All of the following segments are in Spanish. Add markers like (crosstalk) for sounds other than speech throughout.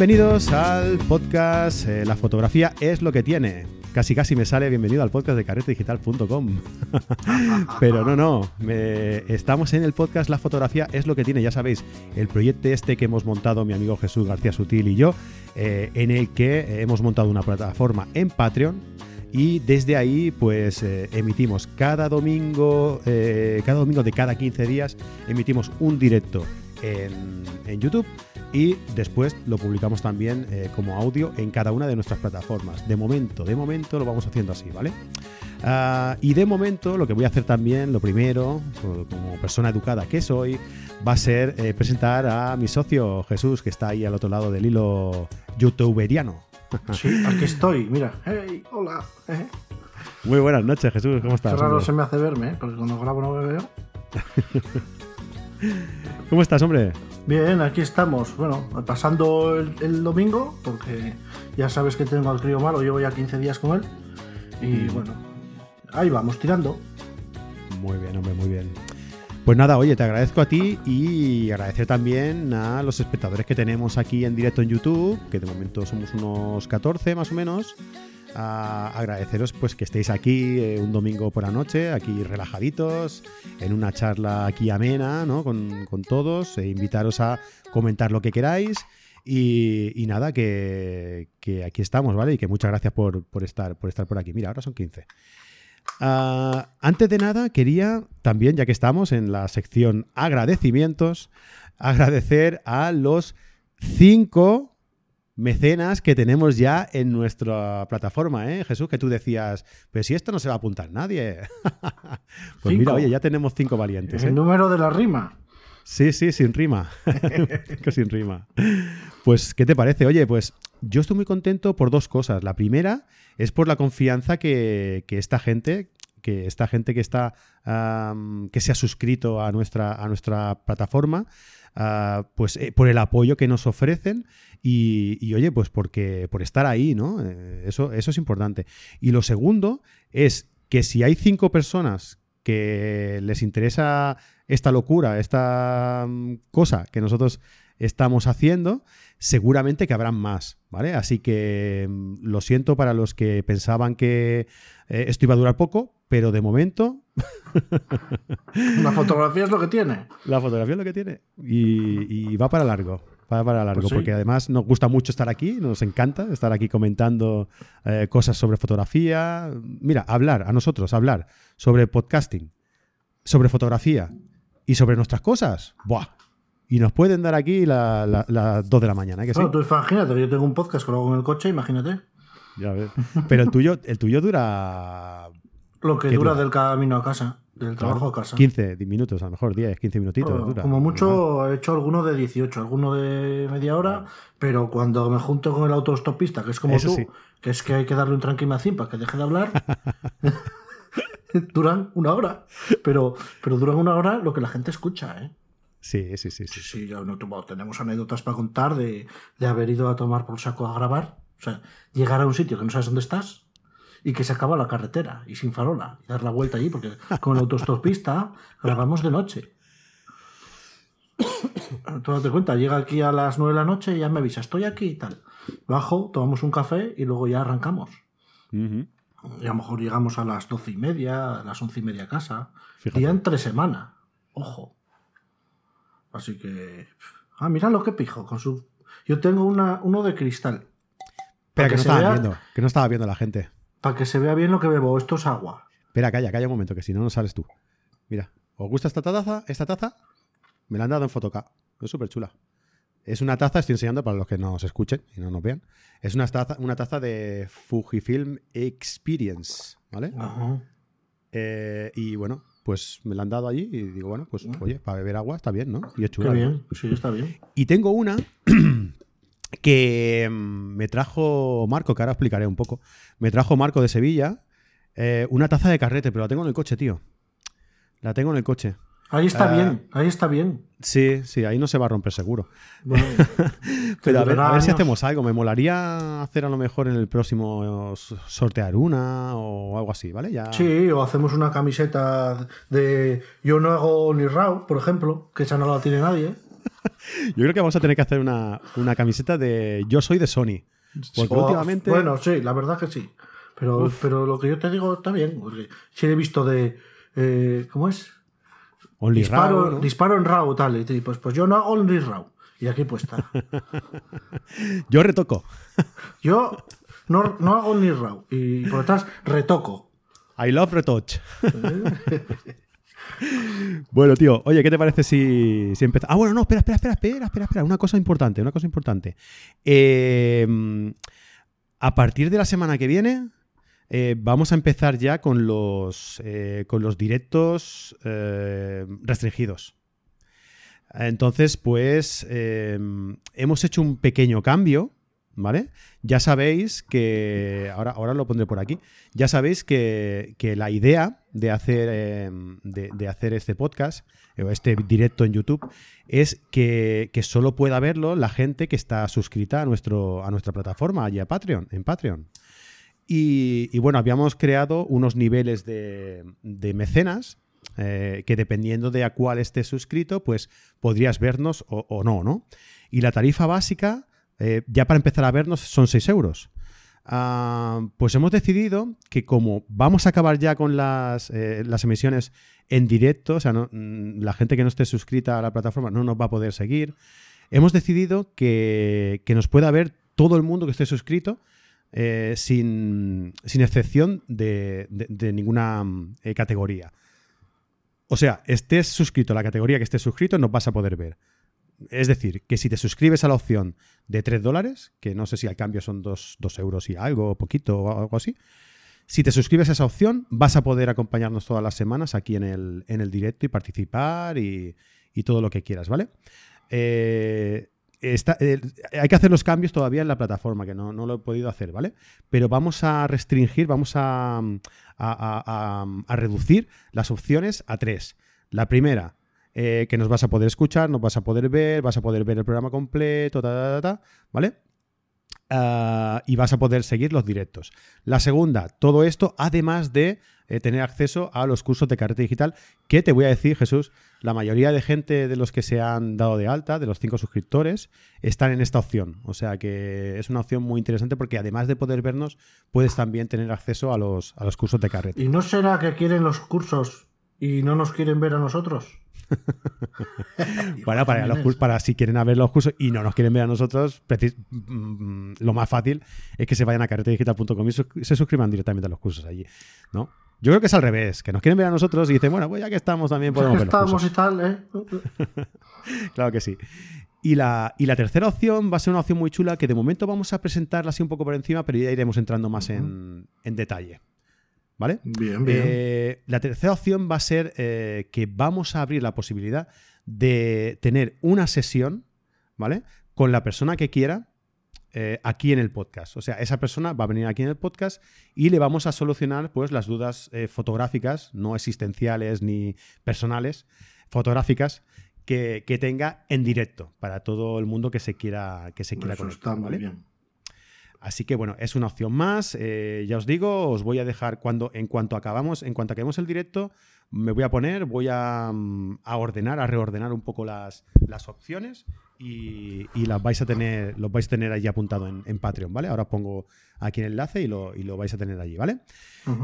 Bienvenidos al podcast eh, La fotografía es lo que tiene. Casi casi me sale bienvenido al podcast de carretedigital.com. (laughs) Pero no, no. estamos en el podcast La fotografía es lo que tiene. Ya sabéis, el proyecto este que hemos montado mi amigo Jesús García Sutil y yo, eh, en el que hemos montado una plataforma en Patreon y desde ahí pues eh, emitimos cada domingo, cada domingo de cada 15 días, emitimos un directo en, en YouTube y después lo publicamos también eh, como audio en cada una de nuestras plataformas. De momento, de momento lo vamos haciendo así, ¿vale? Ah, y de momento lo que voy a hacer también, lo primero, como persona educada que soy, va a ser eh, presentar a mi socio Jesús, que está ahí al otro lado del hilo youtuberiano. (laughs) Sí, aquí estoy, mira. Hey, hola. Muy buenas noches, Jesús, ¿cómo estás? Qué raro se me hace verme, ¿eh? porque cuando grabo no me veo. (laughs) ¿Cómo estás, hombre? Bien, aquí estamos. Bueno, pasando el, domingo, porque ya sabes que tengo al crío malo, llevo ya 15 días con él. Y mm. bueno, ahí vamos tirando. Muy bien, hombre, muy bien. Pues nada, oye, te agradezco a ti y agradecer también a los espectadores que tenemos aquí en directo en YouTube, que de momento somos unos 14 más o menos a agradeceros pues que estéis aquí eh, un domingo por la noche, aquí relajaditos, en una charla aquí amena, ¿no? Con, todos, e invitaros a comentar lo que queráis. Y, nada, que, aquí estamos, ¿vale? Y que muchas gracias por, estar, por estar por aquí. Mira, ahora son 15. Ah, antes de nada, quería también, ya que estamos en la sección agradecimientos, agradecer a los cinco mecenas que tenemos ya en nuestra plataforma, ¿eh? Jesús, que tú decías, pero si esto no se va a apuntar nadie. (laughs) pues mira, oye, ya tenemos cinco valientes. El ¿eh? número de la rima. Sí, sí, sin rima. (laughs) sin rima. Pues, ¿qué te parece? Oye, pues yo estoy muy contento por dos cosas. La primera es por la confianza que, esta gente, que esta gente que está, que se ha suscrito a nuestra, a nuestra plataforma, ah, pues eh, por el apoyo que nos ofrecen y, oye, pues porque por estar ahí, ¿no? Eh, eso, eso es importante. Y lo segundo es que si hay cinco personas que les interesa esta locura, esta mm, cosa que nosotros estamos haciendo, seguramente que habrán más, ¿vale? Así que mm, lo siento para los que pensaban que eh, esto iba a durar poco, pero de momento... La fotografía es lo que tiene. La fotografía es lo que tiene y va para largo para, largo, pues porque además nos gusta mucho estar aquí, nos encanta estar aquí comentando eh, cosas sobre fotografía. Mira, hablar, a nosotros, hablar sobre podcasting, sobre fotografía y sobre nuestras cosas. ¡Buah! Y nos pueden dar aquí las la, 2 de la mañana. ¿eh? ¿que sí? tú imagínate que yo tengo un podcast que lo hago en el coche, imagínate. Ya ves. Pero el tuyo, el tuyo dura. Lo que dura del camino a casa. Del trabajo a casa. 15 minutos, a lo mejor 10, 15 minutitos. Como mucho he hecho alguno de 18, alguno de media hora, pero cuando me junto con el autostopista, que es como tú, que es que hay que darle un tranquimacín para que deje de hablar, (laughs) (laughs) duran una hora. Pero, pero duran una hora lo que la gente escucha, ¿eh? Sí, sí, sí. Sí, sí, ya no, tenemos anécdotas para contar de, de haber ido a tomar por saco a grabar. O sea, llegar a un sitio que no sabes dónde estás y que se acaba la carretera y sin farola y dar la vuelta allí porque con el autostopista grabamos de noche. (coughs) Tú date cuenta, llega aquí a las 9 de la noche y ya me avisa, estoy aquí y tal. Bajo, tomamos un café y luego ya arrancamos. Y a lo mejor llegamos a las doce y media, a las once y media a casa. Día entre semana. Ojo. Así que. Ah, mira lo que pijo. Con su... Yo tengo una, uno de cristal. Pero que, no estaba viendo, que no estaba viendo la gente. Para que se vea bien lo que bebo, esto es agua. Espera, calla, calla un momento, que si no, no sales tú. Mira, ¿os gusta esta taza? ¿Esta taza? Me la han dado en Fotoca. Es súper chula. Es una taza, estoy enseñando para los que nos escuchen y no nos vean. Es una taza, una taza de Fujifilm Experience, ¿vale? Ajá. Eh, y bueno, pues me la han dado allí y digo, bueno, pues oye, para beber agua está bien, ¿no? Y es chula. Qué bien, sí, está bien. Y tengo una (clears throat) que mm, me trajo Marco, que ahora explicaré un poco. Me trajo Marco de Sevilla eh, una taza de carrete, pero la tengo en el coche, tío. La tengo en el coche. Ahí está ah, bien, ahí está bien. Sí, sí, ahí no se va a romper seguro. (laughs) pero a ver, a ver, si hacemos algo. Me molaría hacer a lo mejor en el próximo sortear una o algo así, ¿vale? Ya... Sí, o hacemos una camiseta de yo no hago ni RAW, por ejemplo, que esa no la tiene nadie. (laughs) Yo creo que vamos a tener que hacer una, camiseta de Yo soy de Sony. Porque últimamente. Bueno, sí, la verdad que sí. Pero, pero lo que yo te digo está bien. Sí he visto de. Eh, ¿Cómo es? Only disparo, disparo en RAW, tal. Y pues, pues yo no hago Only RAW. Y aquí puesta. (laughs) yo retoco. (laughs) yo no, no hago Only RAW. Y por detrás retoco. I love retouch. Bueno, tío, oye, ¿qué te parece si, si empezamos? Ah, bueno, no, espera, espera, espera, espera, espera, espera. Una cosa importante, una cosa importante. Em, a partir de la semana que viene, eh, vamos a empezar ya con los, eh, con los directos eh, restringidos. Entonces, pues em, hemos hecho un pequeño cambio ¿vale? Ya sabéis que, ahora, ahora lo pondré por aquí, ya sabéis que, la idea de hacer, em, de, hacer este podcast, o este directo en YouTube, es que, solo pueda verlo la gente que está suscrita a, nuestro, a nuestra plataforma, allí a Patreon, en Patreon. Y, bueno, habíamos creado unos niveles de, mecenas eh, que dependiendo de a cuál estés suscrito, pues podrías vernos o, o no, ¿no? Y la tarifa básica eh, ya para empezar a vernos son 6 euros. Ah, pues hemos decidido que como vamos a acabar ya con las, eh, las emisiones en directo, o sea, mm, la gente que no esté suscrita a la plataforma no nos va a poder seguir, hemos decidido que, nos pueda ver todo el mundo que esté suscrito eh, sin, excepción de, ninguna categoría. O sea, estés suscrito a la categoría que estés suscrito, nos vas a poder ver. Es decir, que si te suscribes a la opción de 3 dólares, que no sé si al cambio son 2, euros y algo, poquito o algo así, si te suscribes a esa opción, vas a poder acompañarnos todas las semanas aquí en el, en el directo y participar y, todo lo que quieras, ¿vale? Eh, hay que hacer los cambios todavía en la plataforma, que no, lo he podido hacer, ¿vale? Pero vamos a restringir, vamos a, a reducir las opciones a tres. La primera, eh, que nos vas a poder escuchar, nos vas a poder ver, vas a poder ver el programa completo, ¿vale? Ah, y vas a poder seguir los directos. La segunda, todo esto además de eh, tener acceso a los cursos de carrete digital, que te voy a decir, Jesús, la mayoría de gente de los que se han dado de alta, de los cinco suscriptores, están en esta opción. O sea que es una opción muy interesante porque además de poder vernos, puedes también tener acceso a los, a los cursos de carrete. ¿Y no será que quieren los cursos y no nos quieren ver a nosotros? (laughs) bueno, para, los, para si quieren ver los cursos y no nos quieren ver a nosotros, mm, lo más fácil es que se vayan a carretedigital.com y se suscriban directamente a los cursos allí, ¿no? Yo creo que es al revés, que nos quieren ver a nosotros y dicen, bueno, pues ya que estamos también podemos ver estamos y tal, ¿eh? (laughs) claro que sí. Y la, y la, tercera opción va a ser una opción muy chula que de momento vamos a presentarla así un poco por encima, pero ya iremos entrando más en, en detalle. ¿Vale? Bien, bien. Eh, la tercera opción va a ser eh, que vamos a abrir la posibilidad de tener una sesión, ¿vale? Con la persona que quiera eh, aquí en el podcast. O sea, esa persona va a venir aquí en el podcast y le vamos a solucionar pues las dudas fotográficas, no existenciales ni personales, fotográficas que, tenga en directo para todo el mundo que se quiera, que se quiera conectar. ¿vale? bien. Así que bueno, es una opción más. Eh, ya os digo, os voy a dejar cuando, en cuanto acabamos, en cuanto acabemos el directo, me voy a poner, voy a, mm, ordenar, a reordenar un poco las, las opciones y, las vais a tener, los vais a tener allí apuntado en, Patreon, ¿vale? Ahora pongo aquí el enlace y lo, y lo vais a tener allí, ¿vale?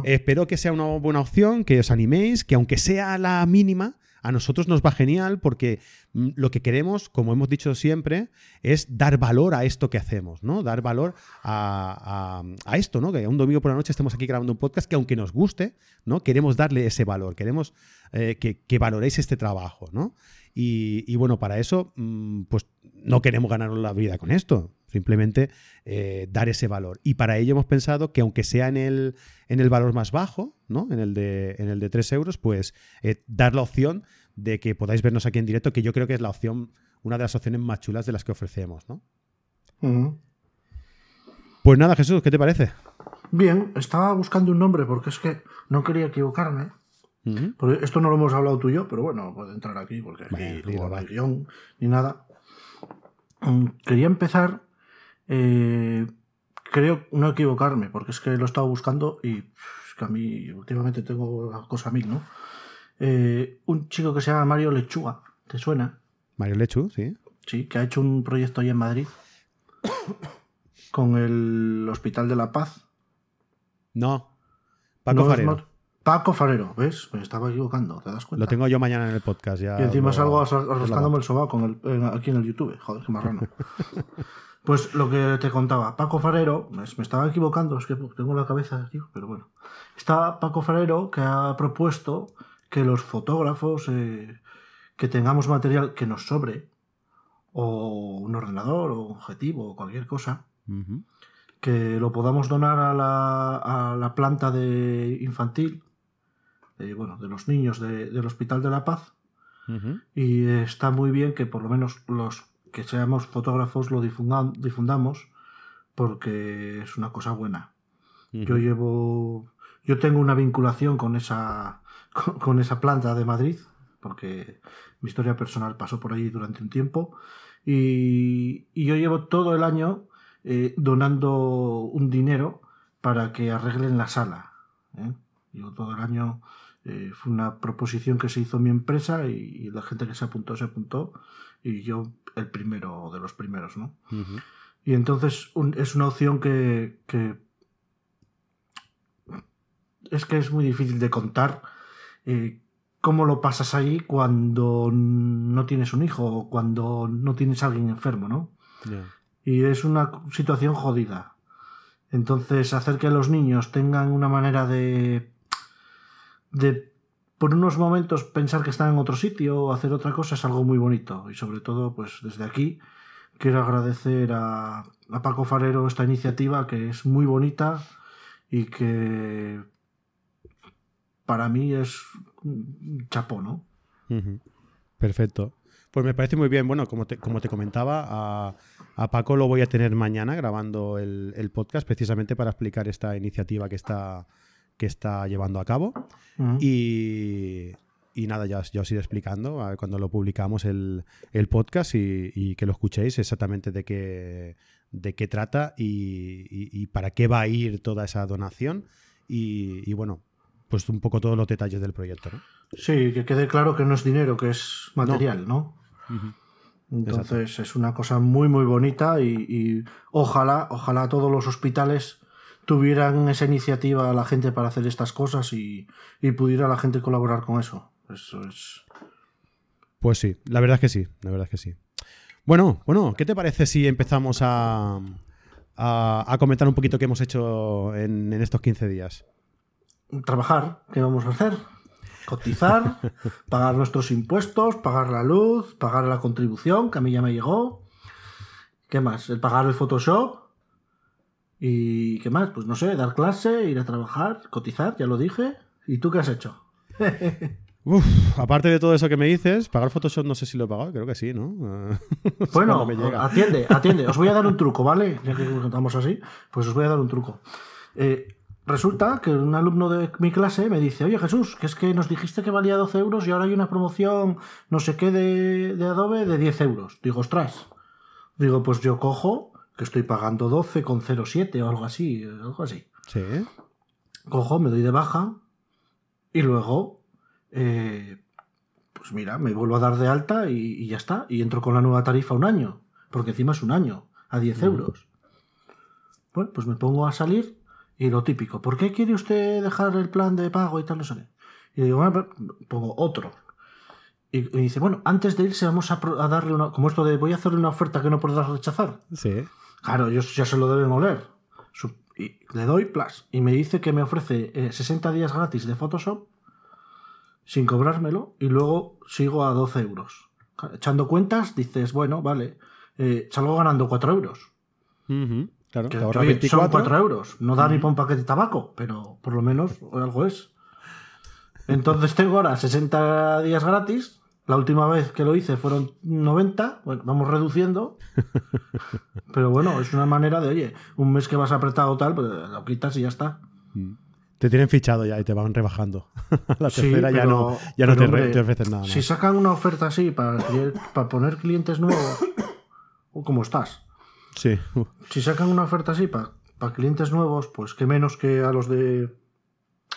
espero que sea una buena opción, que os animéis, que aunque sea la mínima, a nosotros nos va genial porque mm, lo que queremos, como hemos dicho siempre, es dar valor a esto que hacemos, ¿no? Dar valor a, esto, ¿no? Que un domingo por la noche estemos aquí grabando un podcast que aunque nos guste, ¿no? Queremos darle ese valor, queremos eh, que, valoréis este trabajo, ¿no? Y, bueno, para eso, mm, pues no queremos ganarnos la vida con esto, simplemente eh, dar ese valor. Y para ello hemos pensado que aunque sea en el, en el valor más bajo, ¿no? En el de, en el de 3 euros, pues eh, dar la opción de que podáis vernos aquí en directo, que yo creo que es la opción, una de las opciones más chulas de las que ofrecemos, ¿no? Pues nada, Jesús, ¿qué te parece? Bien, estaba buscando un nombre porque es que no quería equivocarme. porque esto no lo hemos hablado tú y yo, pero bueno, puede entrar aquí porque aquí no hay guion ni nada. Mm, quería empezar, eh, creo no equivocarme, porque es que lo he estado buscando y es que a mí últimamente tengo la cosa a mí, ¿no? Eh, un chico que se llama Mario Lechuga, ¿te suena? Mario Lechu, sí. Sí, que ha hecho un proyecto ahí en Madrid (coughs) con el Hospital de la Paz. No. Paco No Farero. Paco Farero, ¿ves? Me estaba equivocando, ¿te das cuenta? Lo tengo yo mañana en el podcast. Ya Y encima lo- salgo arrastrándome el sobaco con el- en- aquí en el YouTube. Joder, qué marrano. (laughs) pues lo que te contaba, Paco Farero, me, estaba equivocando, es que tengo la cabeza aquí, pero bueno. Está Paco Farero que ha propuesto que los fotógrafos eh, que tengamos material que nos sobre, o un ordenador, o un objetivo, o cualquier cosa, que lo podamos donar a la, a la planta de infantil, eh, bueno, de los niños de- del Hospital de la Paz, y está muy bien que por lo menos los que seamos fotógrafos lo difundamos porque es una cosa buena. Yo llevo, yo tengo una vinculación con esa, con, con esa planta de Madrid porque mi historia personal pasó por allí durante un tiempo y, y yo llevo todo el año eh, donando un dinero para que arreglen la sala. ¿eh? Llevo todo el año eh, fue una proposición que se hizo en mi empresa y, y la gente que se apuntó se apuntó y yo el primero de los primeros, ¿no? Y entonces un- es una opción que, que es que es muy difícil de contar eh, cómo lo pasas ahí cuando no tienes un hijo o cuando no tienes a alguien enfermo, ¿no? Y es una situación jodida. Entonces, hacer que los niños tengan una manera de. de por unos momentos pensar que están en otro sitio o hacer otra cosa es algo muy bonito. Y sobre todo, pues desde aquí quiero agradecer a, a Paco Farero esta iniciativa que es muy bonita y que para mí es un chapó, ¿no? Perfecto. Pues me parece muy bien. Bueno, como te, como te comentaba, a, a Paco lo voy a tener mañana grabando el, el podcast precisamente para explicar esta iniciativa que está, que está llevando a cabo. Y, y nada, ya, os- ya os iré explicando a ver, cuando lo publicamos el, el podcast y, y que lo escuchéis exactamente de qué, de qué trata y, para qué va a ir toda esa donación. Y, bueno, pues un poco todos los detalles del proyecto. ¿no? Sí, que quede claro que no es dinero, que es material, ¿no? Entonces es una cosa muy muy bonita y, y ojalá, ojalá todos los hospitales tuvieran esa iniciativa la gente para hacer estas cosas y, y pudiera la gente colaborar con eso. Eso es. Pues sí, la verdad es que sí, la verdad es que sí. Bueno, bueno, ¿qué te parece si empezamos a, a, a comentar un poquito qué hemos hecho en, en estos 15 días? Trabajar, ¿qué vamos a hacer? Cotizar, (laughs) pagar nuestros impuestos, pagar la luz, pagar la contribución, que a mí ya me llegó. ¿Qué más? El pagar el Photoshop. ¿Y qué más? Pues no sé, dar clase, ir a trabajar, cotizar, ya lo dije. ¿Y tú qué has hecho? (laughs) Uf, aparte de todo eso que me dices, pagar Photoshop no sé si lo he pagado, creo que sí, ¿no? (laughs) Bueno, cuando me llega. (laughs) atiende, atiende. Os voy a dar un truco, ¿vale? Ya que estamos así, pues os voy a dar un truco. Eh, resulta que un alumno de mi clase me dice, oye Jesús, que es que nos dijiste que valía 12 euros y ahora hay una promoción, no sé qué, de, de Adobe de 10 euros. Digo, ostras. Digo, pues yo cojo, que estoy pagando 12,07 o algo así, algo así. Sí. Cojo, me doy de baja y luego, eh, pues mira, me vuelvo a dar de alta y, y ya está. Y entro con la nueva tarifa un año, porque encima es un año, a 10 euros. Bueno, pues me pongo a salir y lo típico, ¿por qué quiere usted dejar el plan de pago y tal? No sé. Y digo, bueno, pongo otro. Y, y dice, bueno, antes de irse vamos a darle una, como esto de voy a hacerle una oferta que no podrás rechazar. Sí. Claro, ellos ya se lo deben oler. Y le doy plus. Y me dice que me ofrece eh, 60 días gratis de Photoshop sin cobrármelo y luego sigo a 12 euros. Echando cuentas, dices, bueno, vale, eh, salgo ganando 4 euros. Claro, Que, que, ahorras oye, 24. son 4 euros. No da ni para un paquete de tabaco, pero por lo menos algo es. Entonces tengo ahora 60 días gratis. La última vez que lo hice fueron 90. Bueno, vamos reduciendo. (laughs) Pero bueno, es una manera de, oye, un mes que vas apretado tal, pues lo quitas y ya está. Te tienen fichado ya y te van rebajando. (laughs) la Sí, tercera ya no, ya no te, re- hombre, te ofrecen nada más. Si sacan una oferta así para, para poner clientes nuevos, o como estás. Sí. Si sacan una oferta así para, para clientes nuevos, pues que menos que a los de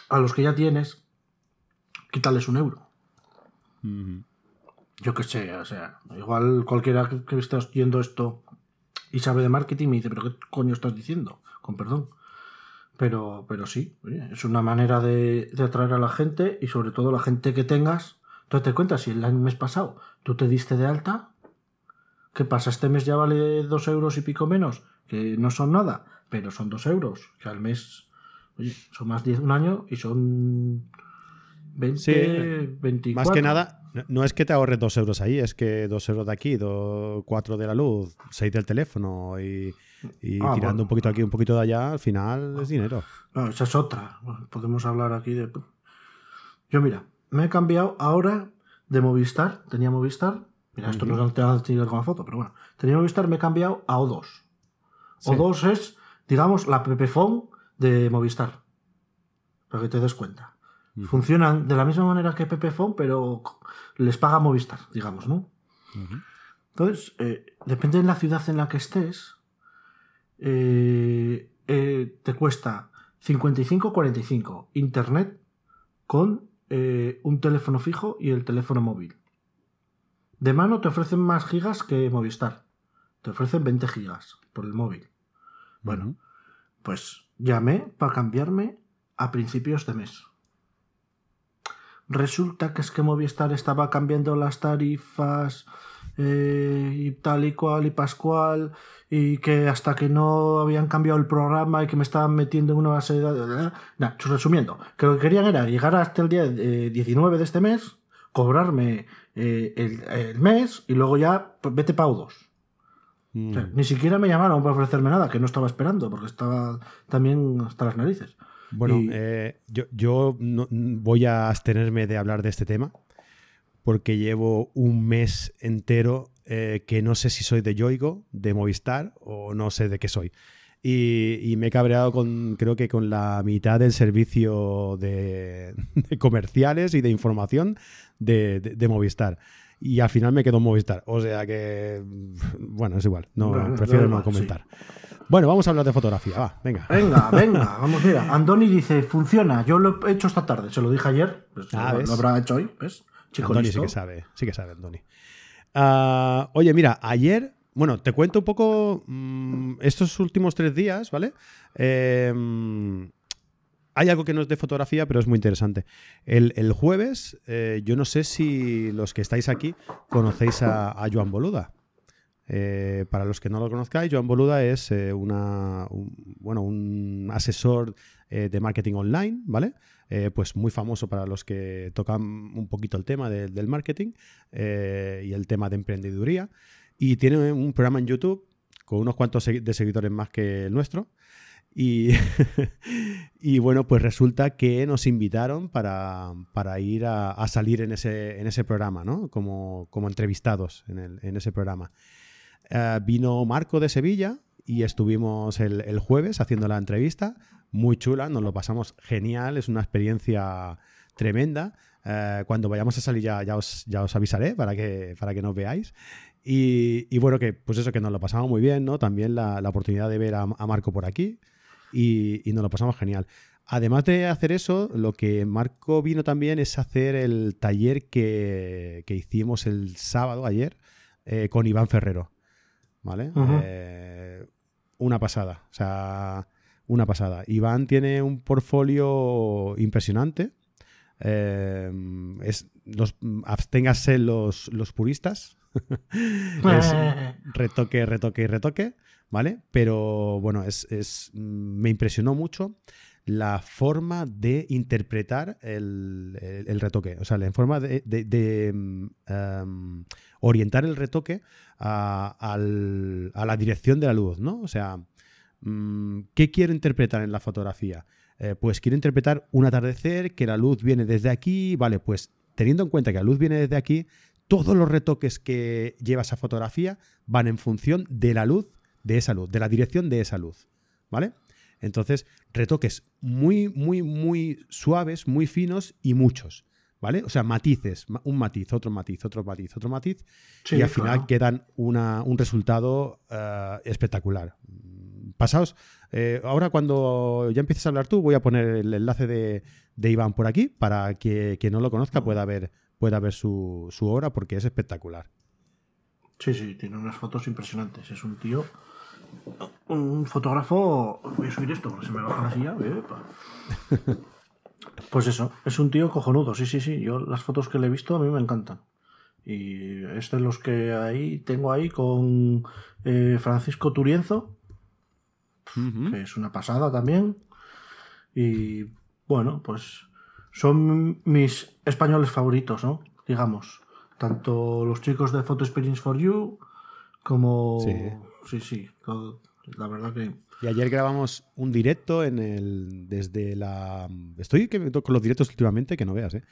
a los que ya tienes, quítales un euro. Ujú. Yo qué sé, o sea, igual cualquiera que, esté oyendo esto y sabe de marketing me dice, pero ¿qué coño estás diciendo? Con perdón. Pero, pero sí, es una manera de, atraer a la gente y sobre todo la gente que tengas. Tú te cuentas, si el mes pasado tú te diste de alta, ¿qué pasa? Este mes ya vale dos euros y pico menos, que no son nada, pero son dos euros, que al mes, oye, son más de un año y son 20, 24. Más que nada, no es que te ahorres dos euros ahí, es que dos euros de aquí, cuatro de la luz, seis del teléfono y, ah, tirando un poquito aquí, un poquito de allá, al final es dinero. No, esa es otra. podemos hablar aquí de. Yo, mira, me he cambiado ahora de Movistar. Tenía Movistar. Mira, esto no es que con la foto, pero bueno. Tenía Movistar, me he cambiado a O2. O2 es, digamos, la Pepefon de Movistar. Para que te des cuenta. Funcionan de la misma manera que Pepefon, pero les paga Movistar, digamos, ¿no? Entonces, eh, depende de la ciudad en la que estés, eh, eh, te cuesta 55-45 internet con un teléfono fijo y el teléfono móvil. De mano te ofrecen más gigas que Movistar. Te ofrecen 20 gigas por el móvil. Bueno, pues llamé para cambiarme a principios de mes. Resulta que es que Movistar estaba cambiando las tarifas eh, y tal y cual y pascual y que hasta que no habían cambiado el programa y que me estaban metiendo en una base de datos... resumiendo, que lo que querían era llegar hasta el día 19 de este mes, cobrarme eh, el, mes y luego ya pues, vete paudos. Mm. ni siquiera me llamaron para ofrecerme nada, que no estaba esperando, porque estaba también hasta las narices. Bueno, eh, yo, voy a abstenerme de hablar de este tema porque llevo un mes entero eh, que no sé si soy de Yoigo, de Movistar o no sé de qué soy. Y, me he cabreado con, creo que con la mitad del servicio de, (laughs) comerciales y de información de, Movistar. Y al final me quedo en Movistar. O sea que, (laughs) bueno, es igual. No, prefiero no comentar. Bueno, vamos a hablar de fotografía, va, venga. Venga, (laughs) venga, vamos, mira. Andoni dice, funciona, yo lo he hecho esta tarde, se lo dije ayer, pues ah, lo, habrá hecho hoy, ¿ves? Chico Andoni sí que sabe, sí que sabe, Andoni. Ah, oye, mira, ayer, bueno, te cuento un poco mm, estos últimos tres días, ¿vale? Em, hay algo que no es de fotografía, pero es muy interesante. El, jueves, eh, yo no sé si los que estáis aquí conocéis a, a Joan Boluda. Eh, para los que no lo conozcáis, Joan Boluda es eh, un, bueno, un asesor eh, de marketing online, ¿vale? pues muy famoso para los que tocan un poquito el tema del marketing y el tema de emprendeduría. Y tiene un programa en YouTube con unos cuantos de seguidores más que el nuestro. Y, (laughs) y, bueno, pues resulta que nos invitaron para, ir a, salir en ese, en ese programa, ¿no? Como, como entrevistados en, en ese programa. Eh, vino Marco de Sevilla y estuvimos el, jueves haciendo la entrevista. Muy chula, nos lo pasamos genial, es una experiencia tremenda. Eh, cuando vayamos a salir ya, ya, os, ya os avisaré para que, para que nos veáis. Y, bueno, que pues eso, que nos lo pasamos muy bien, ¿no? También la, oportunidad de ver a, Marco por aquí y, nos lo pasamos genial. Además de hacer eso, lo que Marco vino también es hacer el taller que, hicimos el sábado, ayer, eh, con Iván Ferrero. ¿Vale? Eh, una pasada, o sea, una pasada. Iván tiene un portfolio impresionante. Eh, es, los, absténgase los, los puristas. (laughs) (laughs) retoque, retoque y retoque, ¿vale? Pero bueno, es, es, me impresionó mucho la forma de interpretar el, retoque, o sea, la forma de, de, mm, em, orientar el retoque a, la dirección de la luz, ¿no? O sea, mm, ¿qué quiero interpretar en la fotografía? Eh, pues quiero interpretar un atardecer, que la luz viene desde aquí, vale, pues teniendo en cuenta que la luz viene desde aquí, todos los retoques que lleva esa fotografía van en función de la luz, de esa luz, de la dirección de esa luz, ¿vale? Entonces, retoques muy, muy, muy suaves, muy finos y muchos. ¿Vale? O sea, matices, un matiz, otro matiz, otro matiz, otro matiz, y al final quedan un resultado eh, espectacular. Pasaos, eh, ahora cuando ya empieces a hablar tú, voy a poner el enlace de, Iván por aquí para que quien no lo conozca pueda ver, pueda ver su, su obra porque es espectacular. Sí, sí, tiene unas fotos impresionantes. Es un tío, un fotógrafo. Voy a subir esto porque se me baja la silla. (laughs) Pues eso, es un tío cojonudo. Sí, sí, sí. Yo las fotos que le he visto a mí me encantan. Y este es los que ahí tengo ahí con eh, Francisco Turienzo, que es una pasada también. Y bueno, pues son mis españoles favoritos, ¿no? Digamos. Tanto los chicos de Photo Experience for You como... Sí. Sí, sí. La verdad que... Y ayer grabamos un directo en el. desde la. Estoy con los directos últimamente, que no veas, ¿eh?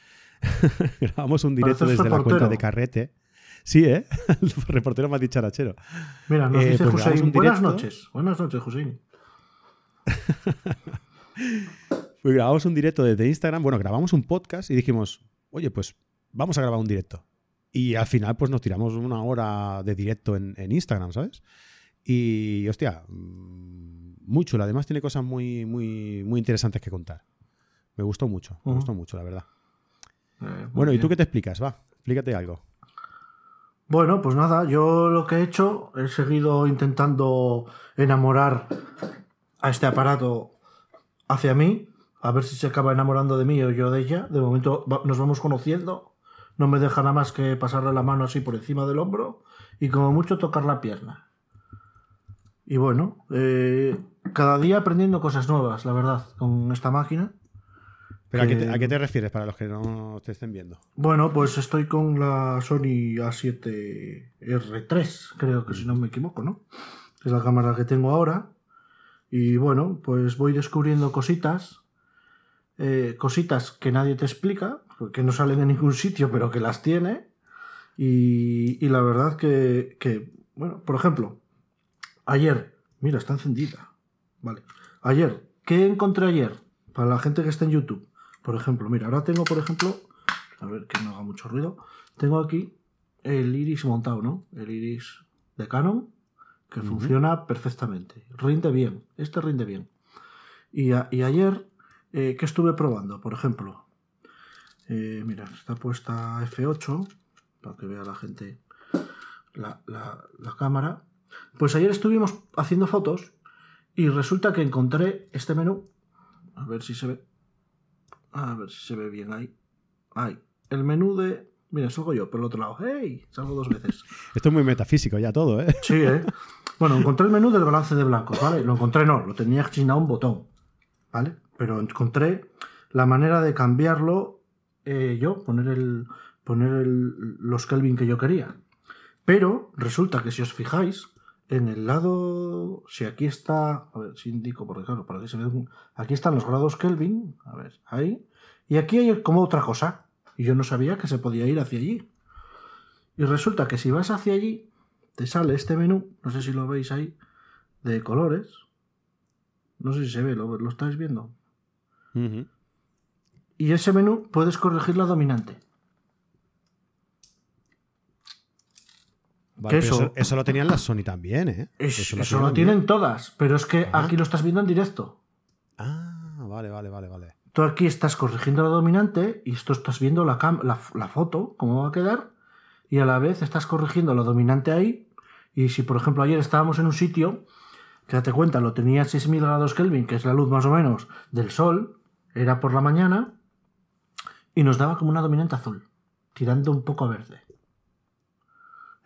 (laughs) grabamos un directo Pareces desde la cuenta de Carrete. Sí, ¿eh? El (laughs) reportero más dicharachero. Mira, nos Eh, dice pues Buenas noches. Buenas noches, Hussein. (laughs) Pues grabamos un directo desde Instagram. Bueno, grabamos un podcast y dijimos, oye, pues vamos a grabar un directo. Y al final, pues nos tiramos una hora de directo en, en Instagram, ¿sabes? Y, hostia, mm, muy chulo. Además, tiene cosas muy, muy, muy interesantes que contar. Me gustó mucho, me gustó mucho, la verdad. Eh, Bueno, ¿y tú qué te explicas? Va, explícate algo. Bueno, pues nada, yo lo que he hecho, he seguido intentando enamorar a este aparato hacia mí, a ver si se acaba enamorando de mí o yo de ella. De momento nos vamos conociendo, no me deja nada más que pasarle la mano así por encima del hombro y como mucho tocar la pierna. Y bueno, eh, cada día aprendiendo cosas nuevas, la verdad, con esta máquina. ¿Pero a, qué te, a qué te refieres para los que no te estén viendo? Bueno, pues estoy con la Sony A7R3, creo que si no me equivoco, ¿no? Es la cámara que tengo ahora. Y bueno, pues voy descubriendo cositas. eh, cositas que nadie te explica, que no salen en ningún sitio, pero que las tiene. Y, y la verdad que, que, bueno, por ejemplo, ayer, mira, está encendida. Vale. Ayer, ¿qué encontré ayer? Para la gente que está en YouTube. Por ejemplo, mira, ahora tengo, por ejemplo, a ver que no haga mucho ruido. Tengo aquí el iris montado, ¿no? El iris de Canon, que funciona perfectamente. Rinde bien. Este rinde bien. Y, a- y ayer, eh, ¿qué estuve probando? Por ejemplo, eh, mira, está puesta F8, para que vea la gente la, la- la cámara. Pues ayer estuvimos haciendo fotos y resulta que encontré este menú. A ver si se ve. A ver si se ve bien ahí. Ahí. El menú de. Mira, salgo yo por el otro lado. ¡Hey! Salgo dos veces. (laughs) Esto es muy metafísico ya todo, ¿eh? Sí, ¿eh? Bueno, encontré el menú del balance de blancos, ¿vale? Lo encontré, no, lo tenía asignado un botón, ¿vale? Pero encontré la manera de cambiarlo eh, yo, poner, el, poner el- los Kelvin que yo quería. Pero resulta que si os fijáis, en el lado, si aquí está, a ver si indico, porque claro, para que se vea, un- aquí están los grados Kelvin, a ver, ahí, y aquí hay como otra cosa, y yo no sabía que se podía ir hacia allí. Y resulta que si vas hacia allí, te sale este menú, no sé si lo veis ahí, de colores. No sé si se ve, ¿lo, lo estáis viendo? Y ese menú puedes corregir la dominante. Vale, eso- eso, eso lo tenían las Sony también, ¿eh? Es- eso lo tienen todas, pero es que Ajá. aquí lo estás viendo en directo. Ah, vale, vale, vale, vale. Tú aquí estás corrigiendo la dominante y esto estás viendo la, cam- la, la foto, cómo va a quedar, y a la vez estás corrigiendo la dominante ahí. Y si, por ejemplo, ayer estábamos en un sitio, que date cuenta, lo tenía a 6000 grados Kelvin, que es la luz más o menos del sol, era por la mañana, y nos daba como una dominante azul, tirando un poco a verde.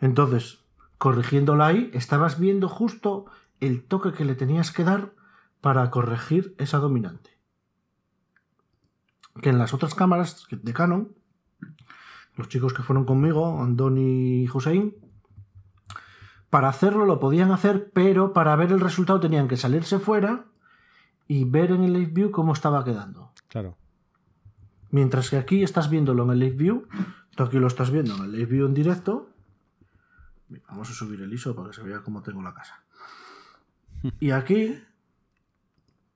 Entonces, corrigiéndola ahí, estabas viendo justo el toque que le tenías que dar para corregir esa dominante que en las otras cámaras de Canon, los chicos que fueron conmigo, Andoni y Hussein, para hacerlo lo podían hacer, pero para ver el resultado tenían que salirse fuera y ver en el Live View cómo estaba quedando. Claro. Mientras que aquí estás viéndolo en el Live View, tú aquí lo estás viendo en el Live View en directo. Vamos a subir el ISO para que se vea cómo tengo la casa. Y aquí,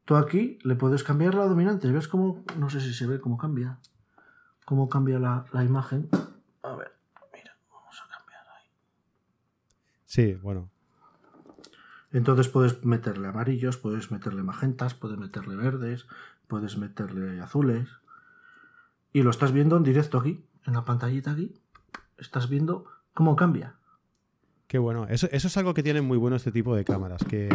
tú aquí le puedes cambiar la dominante. ¿Ves cómo? No sé si se ve cómo cambia. Cómo cambia la, la imagen. A ver, mira, vamos a cambiar ahí. Sí, bueno. Entonces puedes meterle amarillos, puedes meterle magentas, puedes meterle verdes, puedes meterle azules. Y lo estás viendo en directo aquí, en la pantallita aquí, estás viendo cómo cambia. Qué bueno. Eso, eso es algo que tiene muy bueno este tipo de cámaras, que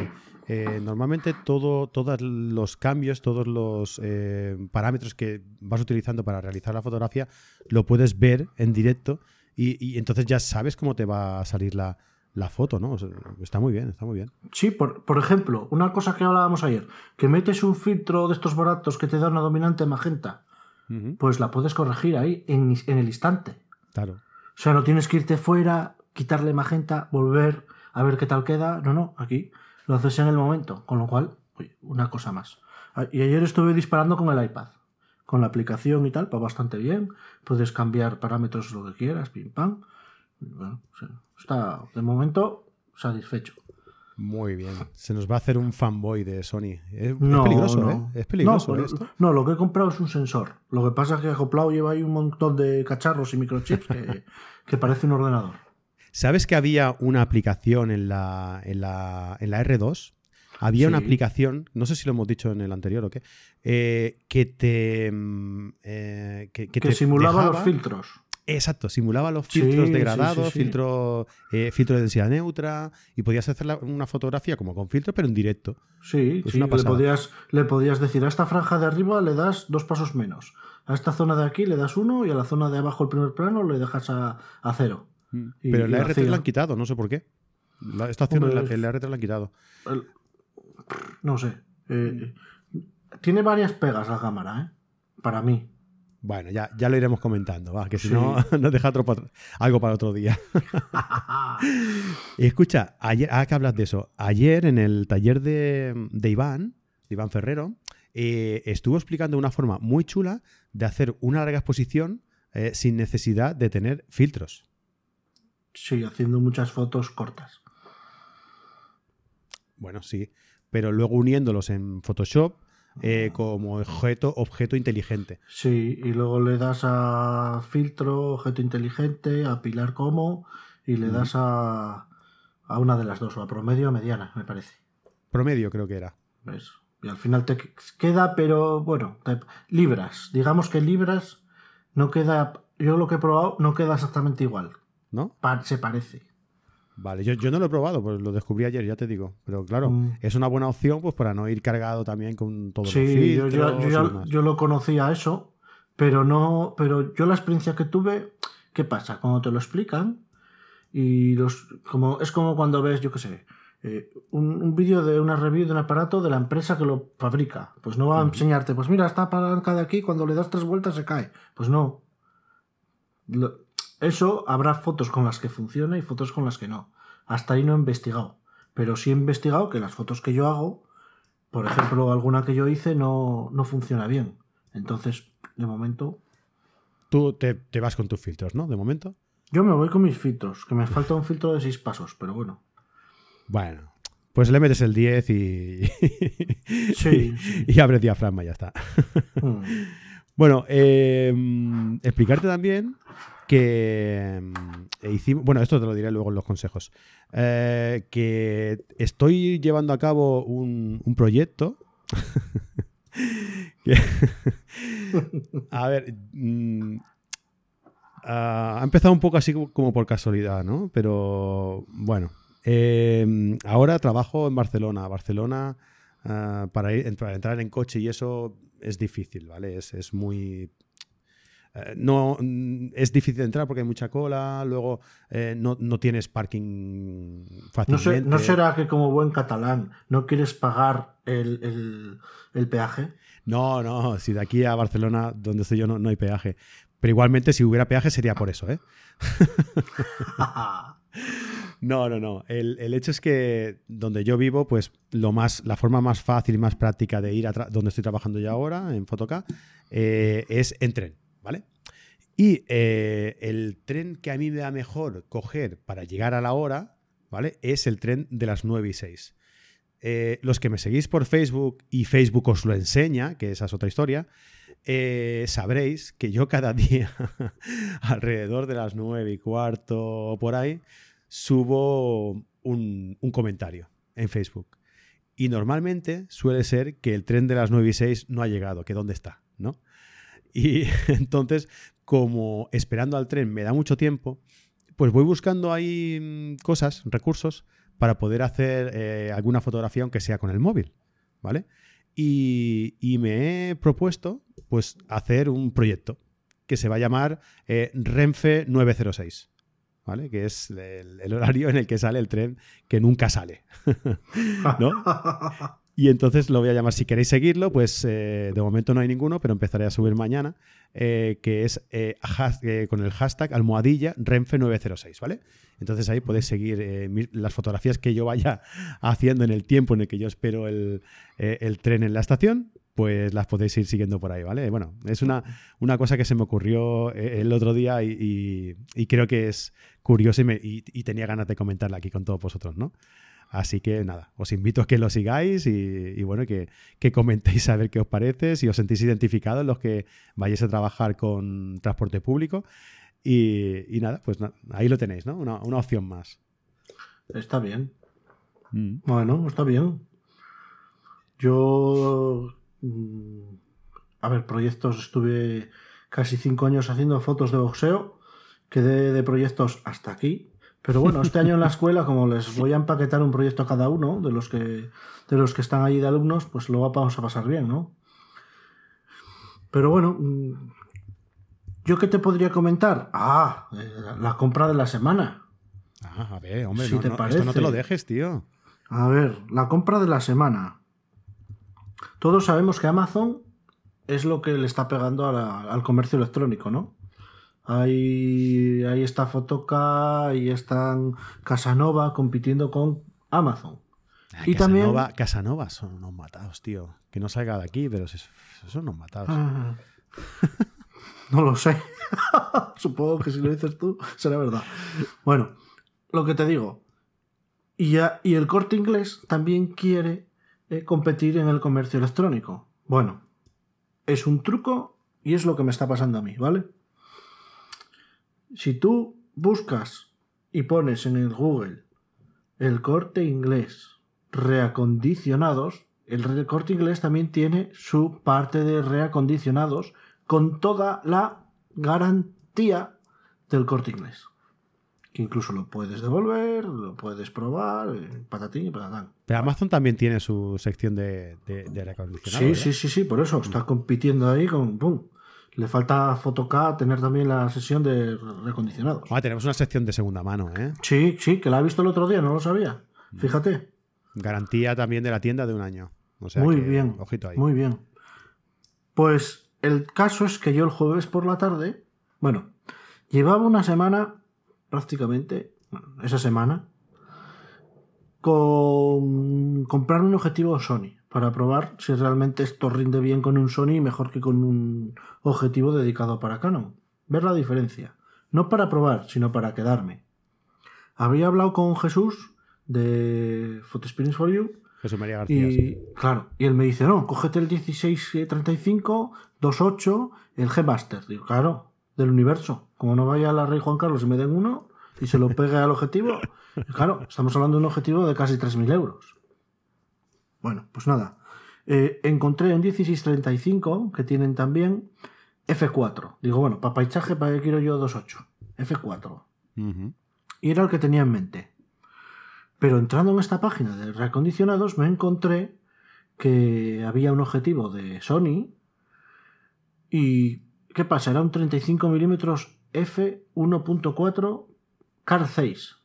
eh, normalmente todo, todos los cambios, todos los eh, parámetros que vas utilizando para realizar la fotografía, lo puedes ver en directo y, entonces ya sabes cómo te va a salir la, foto, ¿no? está muy bien, está muy bien. Sí, por, por, ejemplo, una cosa que hablábamos ayer, que metes un filtro de estos baratos que te da una dominante magenta, pues la puedes corregir ahí en, en el instante. Claro. O sea, no tienes que irte fuera, quitarle magenta, volver a ver qué tal queda. No, no, aquí lo haces en el momento. Con lo cual, una cosa más. Ah, y ayer estuve disparando con el iPad. Con la aplicación y tal, va bastante bien. Puedes cambiar parámetros lo que quieras, pim pam. Bueno, está de momento satisfecho. Muy bien. Se nos va a hacer un fanboy de Sony. Es, peligroso, ¿eh? Es peligroso no, esto. No, lo que he comprado es un sensor. Lo que pasa es que acoplado lleva ahí un montón de cacharros y microchips que, (laughs) que parece un ordenador. ¿Sabes que había una aplicación en la, en la, en la R2? Había una aplicación, no sé si lo hemos dicho en el anterior o qué, eh, que te. Mm, eh, que, simulaba los filtros. Exacto, simulaba los filtros degradados, filtro, eh, filtro de densidad neutra, y podías hacer una fotografía como con filtro, pero en directo. Sí, sí le, podías, le podías decir a esta franja de arriba le das dos pasos menos, a esta zona de aquí le das uno y a la zona de abajo el primer plano le dejas a, cero. Mm. pero la R3 la han quitado, no sé por qué. esta opción en, la, R3 la han quitado. no sé. Eh, tiene varias pegas la cámara, ¿eh? Para mí. Bueno, ya, ya lo iremos comentando, va, que si no (laughs) nos deja algo para otro día. y (laughs) escucha, ayer, ah, que hablas de eso, ayer en el taller de, Iván, de Iván Ferrero, eh, estuvo explicando una forma muy chula de hacer una larga exposición eh, sin necesidad de tener filtros. Sí, haciendo muchas fotos cortas. Bueno, sí, pero luego uniéndolos en Photoshop eh, como objeto, objeto inteligente. Sí, y luego le das a filtro, objeto inteligente, a pilar como, y le das a, a una de las dos, o a promedio o mediana, me parece. Promedio creo que era. ¿Ves? Y al final te queda, pero bueno, libras. Digamos que libras no queda, yo lo que he probado no queda exactamente igual. ¿No? se parece. Vale, yo, no lo he probado, pues lo descubrí ayer, ya te digo. Pero claro, mm. es una buena opción pues para no ir cargado también con todo sí, los yo, yo, yo, lo conocía eso, pero no, pero yo la experiencia que tuve, ¿qué pasa? Cuando te lo explican y los, como es como cuando ves, yo qué sé, eh, un, vídeo de una review de un aparato de la empresa que lo fabrica. Pues no va a enseñarte, pues mira, esta palanca de aquí, cuando le das tres vueltas se cae. Pues no. Eso habrá fotos con las que funciona y fotos con las que no. Hasta ahí no he investigado. Pero sí he investigado que las fotos que yo hago, por ejemplo, alguna que yo hice no, no funciona bien. Entonces, de momento. Tú te, vas con tus filtros, ¿no? De momento. Yo me voy con mis filtros, que me falta un filtro de seis pasos, pero bueno. Bueno, pues le metes el 10 (laughs) y. sí. y, abres diafragma y ya está. Hmm. (laughs) Bueno, eh, explicarte también que mm, hicimos, bueno, esto te lo diré luego en los consejos, eh, que estoy llevando a cabo un, proyecto. (laughs) (laughs) a ver, mm, ha empezado un poco así como por casualidad, ¿no? Pero bueno, eh, ahora trabajo en Barcelona. Barcelona, ah, para, para entrar en coche y eso es difícil, ¿vale? Es, es muy eh, no mm, es difícil entrar porque hay mucha cola, luego eh, no, tienes parking fácilmente. ¿No, será que como buen catalán no quieres pagar el, peaje? No, no, si de aquí a Barcelona, donde estoy yo, no, no hay peaje. Pero igualmente, si hubiera peaje sería por eso, ¿eh? (laughs) No, no, no. El, hecho es que donde yo vivo, pues lo más, la forma más fácil y más práctica de ir a donde estoy trabajando yo ahora, en Fotoca, eh, es en tren. ¿Vale? Y eh, el tren que a mí me da mejor coger para llegar a la hora, ¿vale? Es el tren de las 9 y 6. Eh, los que me seguís por Facebook y Facebook os lo enseña, que esa es otra historia, eh, sabréis que yo cada (laughs) día, alrededor de las 9 y cuarto o por ahí, subo un, un, comentario en Facebook. Y normalmente suele ser que el tren de las 9 y 6 no ha llegado, que dónde está, ¿no? Y (laughs) entonces, como esperando al tren me da mucho tiempo, pues voy buscando ahí mm, cosas, recursos, para poder hacer eh, alguna fotografía, aunque sea con el móvil, ¿vale? Y, me he propuesto, pues, hacer un proyecto que se va a llamar eh, Renfe 906. ¿Vale? Que es el, horario en el que sale el tren que nunca sale. (laughs) ¿No? (laughs) Y entonces lo voy a llamar, si queréis seguirlo, pues eh, de momento no hay ninguno, pero empezaré a subir mañana, eh, que es eh, con el hashtag almohadilla Renfe906, ¿vale? Entonces ahí podéis seguir las fotografías que yo vaya (laughs) haciendo en el tiempo en el que yo espero el, tren en la estación, pues las podéis ir siguiendo por ahí, ¿vale? Bueno, es una, una cosa que se me ocurrió el otro día y, creo que es curioso y, y tenía ganas de comentarla aquí con todos vosotros, ¿no? Así que nada, os invito a que lo sigáis y, bueno, que, comentéis a ver qué os parece, si os sentís identificados los que vayáis a trabajar con transporte público. Y, nada, pues ahí lo tenéis, ¿no? Una, opción más. Está bien. Mm. Bueno, está bien. Yo, mm, a ver, proyectos, estuve casi cinco años haciendo fotos de boxeo, quedé de proyectos hasta aquí, pero bueno, este año en la escuela, como les voy a empaquetar un proyecto a cada uno de los que, de los que están allí de alumnos, pues lo vamos a pasar bien, ¿no? Pero bueno, mm, ¿yo qué te podría comentar? Ah, eh, la compra de la semana. Ah, a ver, hombre, no, te esto no te lo dejes, tío. A ver, la compra de la semana. Todos sabemos que Amazon es lo que le está pegando al comercio electrónico, ¿no? Ahí, ahí está Fotoca, ahí están Casanova compitiendo con Amazon. Ah, y también. Casanova son unos matados, tío. Que no salga de aquí, pero son unos matados. Ah. (laughs) no lo sé. (laughs) Supongo que si lo dices tú, será verdad. Bueno, lo que te digo. Y, ya, y el corte inglés también quiere eh, competir en el comercio electrónico. Bueno, es un truco y es lo que me está pasando a mí, ¿vale? Si tú buscas y pones en el Google el corte inglés reacondicionados, el corte inglés también tiene su parte de reacondicionados con toda la garantía del corte inglés. Que incluso lo puedes devolver, lo puedes probar, eh, patatín y patatán. Pero Amazon también tiene su sección de, de, reacondicionados. Sí, sí, sí, sí, por eso está compitiendo ahí con. ¡pum! Le falta K tener también la sesión de recondicionados. Ah, tenemos una sección de segunda mano, ¿eh? Sí, sí, que la he visto el otro día, no lo sabía. Mm. Fíjate. Garantía también de la tienda de un año. muy bien. Ojito ahí. Muy bien. Pues el caso es que yo el jueves por la tarde, bueno, llevaba una semana prácticamente, esa semana, con comprar un objetivo Sony para probar si realmente esto rinde bien con un Sony mejor que con un objetivo dedicado para Canon. Ver la diferencia. No para probar, sino para quedarme. Había hablado con Jesús de Photo Experience for You. Jesús María García. Y, claro, y él me dice, no, cógete el 1635, 28, el G-Master. Digo, claro, del universo. Como no vaya a la Rey Juan Carlos y me den uno y se lo pegue al objetivo. (laughs) claro, estamos hablando de un objetivo de casi 3.000 euros. Bueno, pues nada. Eh, encontré un 1635 que tienen también F4. Digo, bueno, para paisaje, ¿para qué quiero yo 2.8? F4. Y era el que tenía en mente. Pero entrando en esta página de reacondicionados me encontré que había un objetivo de Sony y ¿qué pasa? Era un 35 mm f1.4 Car 6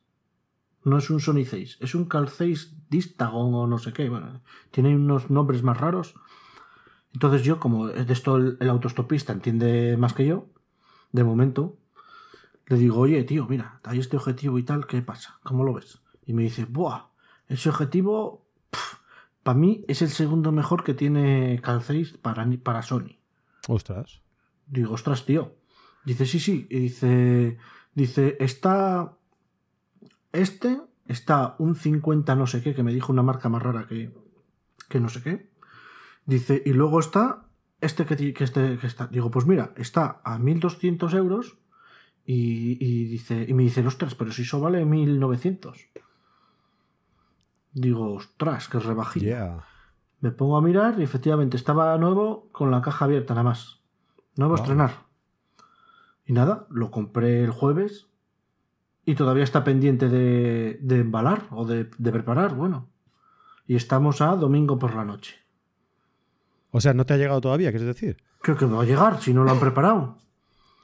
no es un Sony 6, es un Cal 6 Distagon o no sé qué. Bueno, tiene unos nombres más raros. Entonces yo, como de esto el, autostopista entiende más que yo, de momento, le digo, oye, tío, mira, hay este objetivo y tal, ¿qué pasa? ¿Cómo lo ves? Y me dice, buah, ese objetivo, para mí, es el segundo mejor que tiene Cal 6 para, para Sony. Ostras. Digo, ostras, tío. Dice, sí, sí. Y dice, dice, está este está un 50 no sé qué, que me dijo una marca más rara que, que no sé qué. Dice, y luego está este que, que, este, que está. Digo, pues mira, está a 1200 euros y, dice, y me dice, ostras, pero si eso vale 1900. Digo, ostras, que rebajito. Me pongo a mirar y efectivamente estaba nuevo con la caja abierta nada más. Nuevo estrenar. Y nada, lo compré el jueves y todavía está pendiente de, de embalar o de, de, preparar, bueno. Y estamos a domingo por la noche. O sea, ¿no te ha llegado todavía, quieres decir? Creo que va a llegar, si no lo han preparado.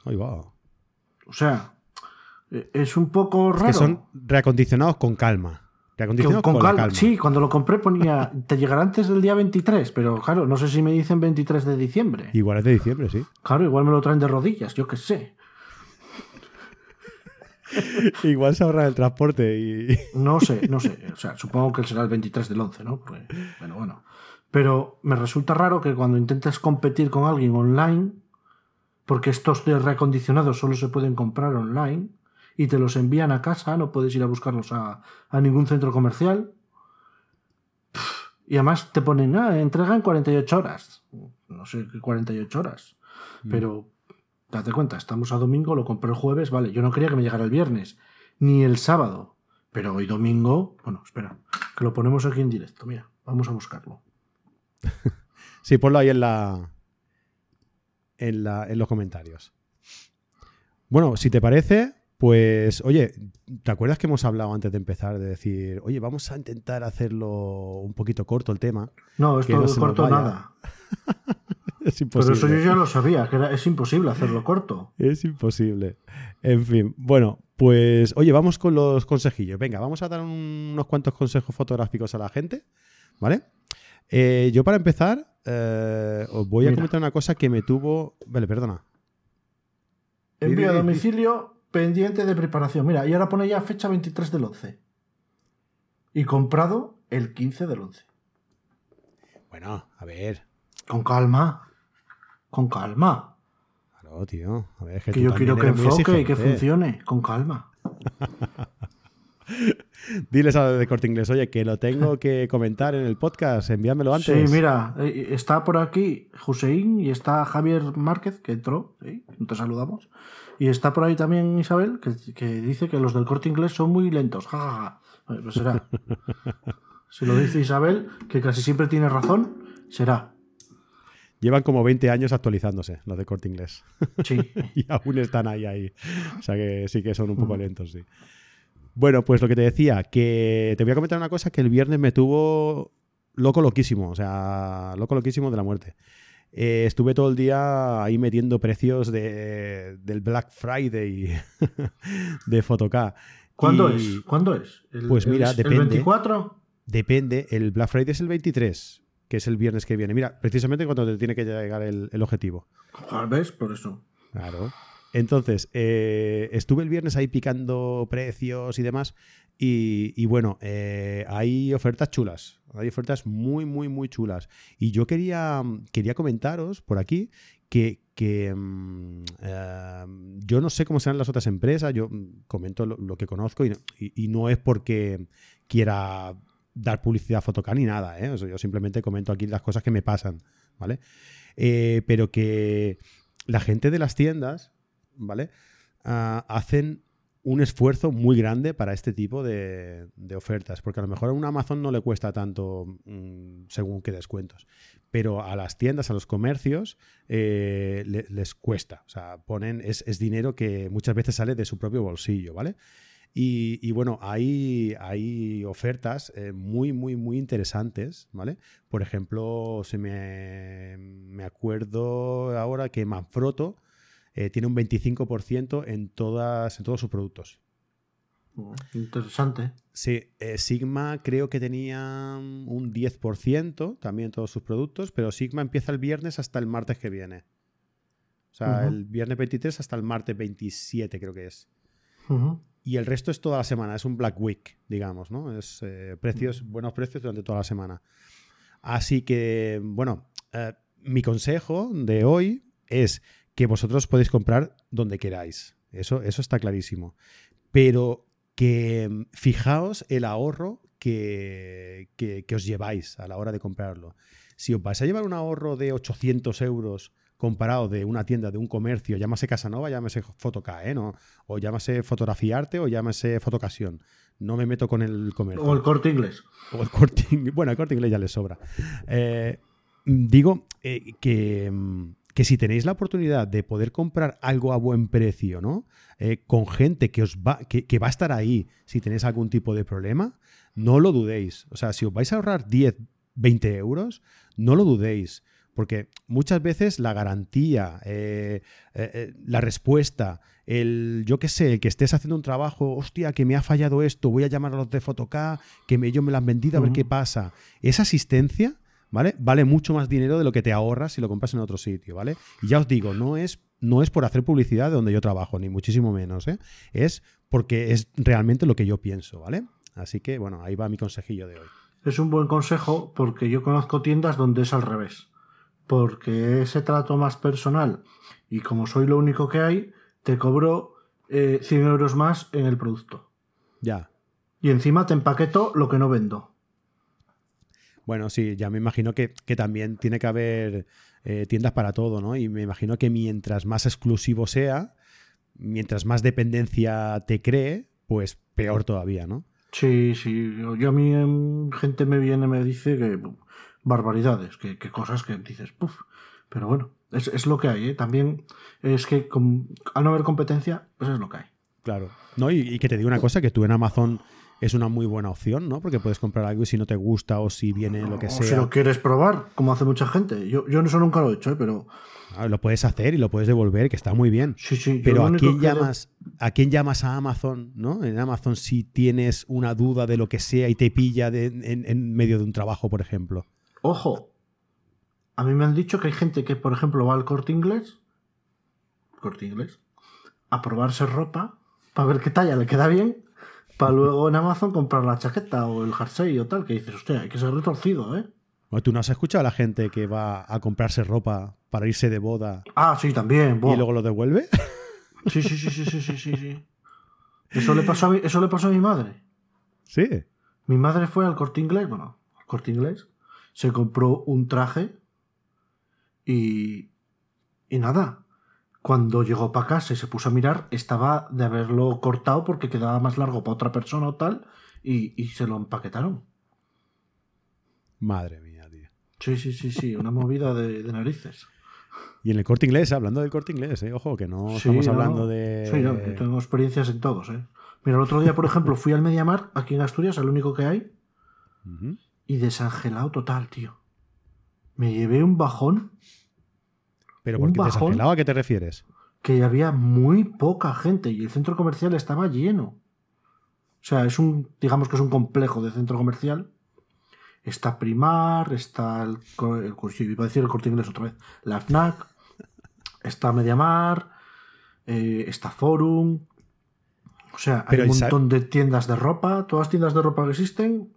Ahí va. O sea, e, es un poco raro. que son reacondicionados con calma. Reacondicionados con, con, calma. calma. Sí, cuando lo compré ponía, (laughs) te llegará antes del día 23, pero claro, no sé si me dicen 23 de diciembre. Igual es de diciembre, sí. Claro, igual me lo traen de rodillas, yo qué sé. (laughs) igual se ahorra el transporte y... No sé, no sé. O sea, supongo que será el 23 del 11, ¿no? Pues, bueno, bueno. Pero me resulta raro que cuando intentes competir con alguien online, porque estos de reacondicionados solo se pueden comprar online, y te los envían a casa, no puedes ir a buscarlos a, a ningún centro comercial. Y además te ponen, ah, entrega en 48 horas. No sé qué 48 horas. Mm. Pero, date cuenta, estamos a domingo, lo compré el jueves, vale, yo no quería que me llegara el viernes, ni el sábado. Pero hoy domingo, bueno, espera, que lo ponemos aquí en directo, mira, vamos a buscarlo. (laughs) sí, ponlo ahí en la, en, la, en los comentarios. Bueno, si te parece, pues, oye, ¿te acuerdas que hemos hablado antes de empezar de decir, oye, vamos a intentar hacerlo un poquito corto el tema? No, esto no corto nada. (laughs) (laughs) es imposible. Pero eso yo ya lo sabía, que era, es imposible hacerlo corto. Es imposible. En fin, bueno, pues, oye, vamos con los consejillos. Venga, vamos a dar un, unos cuantos consejos fotográficos a la gente, ¿vale? Eh, yo para empezar, eh, os voy a Mira. comentar una cosa que me tuvo... Vale, perdona. Envío a domicilio pendiente de preparación. Mira, y ahora pone ya fecha 23 del 11. Y comprado el 15 del 11. Bueno, a ver. Con calma. Con calma. Claro, tío. A ver, es que, que yo quiero que enfoque y que funcione. Con calma. (laughs) Diles a de corte inglés, oye, que lo tengo que comentar en el podcast, envíamelo antes. Sí, mira, está por aquí Hussein y está Javier Márquez, que entró, ¿sí? te saludamos. Y está por ahí también Isabel, que, que, dice que los del corte inglés son muy lentos. Ja, ja, ja. Pues será. (laughs) si lo dice Isabel, que casi siempre tiene razón, será. Llevan como 20 años actualizándose los de corte inglés. (laughs) Sí. (laughs) y aún están ahí, ahí. O sea que sí que son un poco lentos, sí. Bueno, pues lo que te decía, que te voy a comentar una cosa que el viernes me tuvo loco, loquísimo. O sea, loco, loquísimo de la muerte. Eh, estuve todo el día ahí metiendo precios de, del Black Friday (laughs) de Photocá. ¿Cuándo y, es? ¿Cuándo es? ¿El, pues mira, el, depende. ¿El 24? Depende. El Black Friday es el 23, que es el viernes que viene. Mira, precisamente cuando te tiene que llegar el, el objetivo. ¿Ves? Por eso. Claro. Entonces, eh, estuve el viernes ahí picando precios y demás. Y, y bueno, eh, hay ofertas chulas. Hay ofertas muy, muy, muy chulas. Y yo quería, quería comentaros por aquí que, que um, uh, yo no sé cómo serán las otras empresas. Yo comento lo, lo que conozco y, y, y, no es porque quiera dar publicidad a Fotocan ni nada. ¿eh? Yo simplemente comento aquí las cosas que me pasan. ¿Vale? Eh, pero que la gente de las tiendas ¿vale? Uh, hacen un esfuerzo muy grande para este tipo de, de, ofertas, porque a lo mejor a un Amazon no le cuesta tanto mmm, según qué descuentos, pero a las tiendas, a los comercios, eh, le, les cuesta, o sea, ponen, es, es, dinero que muchas veces sale de su propio bolsillo, ¿vale? Y, y bueno, hay, hay ofertas eh, muy, muy, muy interesantes, ¿vale? Por ejemplo, se me, me acuerdo ahora que Manfrotto, eh, tiene un 25% en, todas, en todos sus productos. Interesante. Sí, eh, Sigma creo que tenía un 10% también en todos sus productos, pero Sigma empieza el viernes hasta el martes que viene. O sea, uh -huh. el viernes 23 hasta el martes 27 creo que es. Uh -huh. Y el resto es toda la semana, es un Black Week, digamos, ¿no? Es eh, precios, buenos precios durante toda la semana. Así que, bueno, eh, mi consejo de hoy es que vosotros podéis comprar donde queráis. Eso, eso está clarísimo. Pero que mm, fijaos el ahorro que, que, que, os lleváis a la hora de comprarlo. Si os vais a llevar un ahorro de 800 euros comparado de una tienda, de un comercio, llámase Casanova, llámase Fotoca, ¿eh? ¿no? o llámase Fotografiarte o llámase Fotocasión. No me meto con el comercio. O el corte inglés. O el corte Bueno, el corte inglés ya le sobra. Eh, digo eh, que, que si tenéis la oportunidad de poder comprar algo a buen precio, ¿no? Eh, con gente que os va, que, que, va a estar ahí si tenéis algún tipo de problema, no lo dudéis. O sea, si os vais a ahorrar 10, 20 euros, no lo dudéis. Porque muchas veces la garantía, eh, eh, eh, la respuesta, el, yo qué sé, el que estés haciendo un trabajo, hostia, que me ha fallado esto, voy a llamar a los de Photocá, que me, ellos me lo han vendido, a ver qué pasa. Esa asistencia, ¿vale? Vale mucho más dinero de lo que te ahorras si lo compras en otro sitio, ¿vale? Y ya os digo, no es, no es por hacer publicidad de donde yo trabajo, ni muchísimo menos, ¿eh? Es porque es realmente lo que yo pienso, ¿vale? Así que, bueno, ahí va mi consejillo de hoy. Es un buen consejo porque yo conozco tiendas donde es al revés porque ese trato más personal y como soy lo único que hay, te cobro 100 eh, euros más en el producto. Ya. Y encima te empaqueto lo que no vendo. Bueno, sí, ya me imagino que, también tiene que haber eh, tiendas para todo, ¿no? Y me imagino que mientras más exclusivo sea, mientras más dependencia te cree, pues peor todavía, ¿no? Sí, sí. Yo a mí em, gente me viene me dice que barbaridades, que, cosas que dices, puff. Pero bueno, es, lo que hay. ¿eh? También es que al no haber competencia, pues es lo que hay. Claro. No, y, que te digo una cosa, que tú en Amazon es una muy buena opción, ¿no? Porque puedes comprar algo y si no te gusta o si viene lo que sea. Si lo quieres probar, como hace mucha gente. Yo, yo eso nunca lo he hecho, ¿eh? pero. Ah, lo puedes hacer y lo puedes devolver, que está muy bien. Sí, sí. Pero ¿a quién, llamas, ¿a quién llamas a Amazon, ¿no? En Amazon si tienes una duda de lo que sea y te pilla en medio de un trabajo, por ejemplo. Ojo, a mí me han dicho que hay gente que, por ejemplo, va al corte inglés, corte inglés, a probarse ropa para ver qué talla le queda bien, para luego en Amazon comprar la chaqueta o el jersey o tal, que dices, hostia, hay que ser retorcido, ¿eh? ¿Tú no has escuchado a la gente que va a comprarse ropa para irse de boda? Ah, sí, también. ¿Y luego lo devuelve? (laughs) Sí, sí, sí, sí, sí, sí, sí, sí. Eso le pasó a mi, eso le pasó a mi madre. Sí. Mi madre fue al corte inglés, bueno, al corte inglés, se compró un traje y, y nada. Cuando llegó para casa y se puso a mirar, estaba de haberlo cortado porque quedaba más largo para otra persona o tal, y, y se lo empaquetaron. Madre mía, tío. Sí, sí, sí, sí, una movida de, narices. Y en el corte inglés, hablando del corte inglés, ¿eh? ojo, que no estamos hablando de. Sí, yo tengo experiencias en todos. ¿eh? Mira, el otro día, por ejemplo, fui al Mediamar, aquí en Asturias, el único que hay, y desangelado total, tío. Me llevé un bajón. ¿Pero por qué desangelado a qué te refieres? Que había muy poca gente y el centro comercial estaba lleno. O sea, es un, digamos que es un complejo de centro comercial. Está Primar, está el, el, iba a decir el corte inglés otra vez, la FNAC, está Mediamar, eh, está Forum. O sea, hay un montón de tiendas de ropa, todas las tiendas de ropa que existen,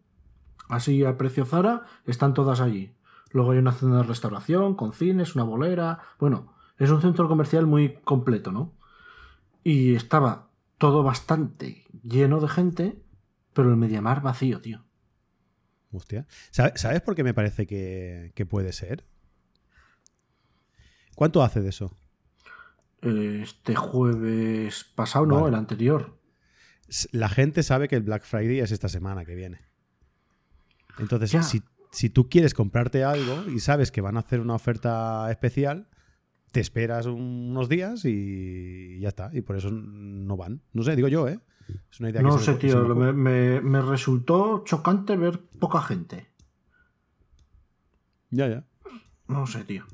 así a precio Zara, están todas allí. Luego hay una zona de restauración, con cines, una bolera. Bueno, es un centro comercial muy completo, ¿no? Y estaba todo bastante lleno de gente, pero el Mediamar vacío, tío. Hostia. ¿Sabes por qué me parece que, puede ser? ¿Cuánto hace de eso? Este jueves pasado, no, el anterior. La gente sabe que el Black Friday es esta semana que viene. Entonces, si, tú quieres comprarte algo y sabes que van a hacer una oferta especial, te esperas unos días y ya está. Y por eso no van. No sé, digo yo, ¿eh? Es una idea no sé, tío. Me, resultó chocante ver poca gente. Ya, ya. No sé, tío.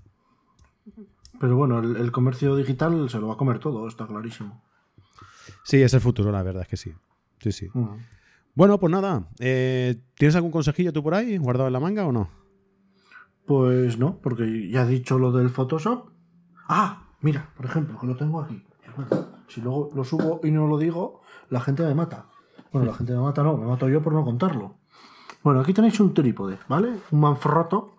Pero bueno, el, comercio digital se lo va a comer todo, está clarísimo. Sí, es el futuro, la verdad es que sí. Sí, sí. Mm. Bueno, pues nada. Eh, ¿Tienes algún consejillo tú por ahí guardado en la manga o no? Pues no, porque ya he dicho lo del Photoshop. Ah, mira, por ejemplo, que lo tengo aquí. Si luego lo subo y no lo digo, la gente me mata. Bueno, la gente me mata no, me mato yo por no contarlo. Bueno, aquí tenéis un trípode, ¿vale? Un Manfrotto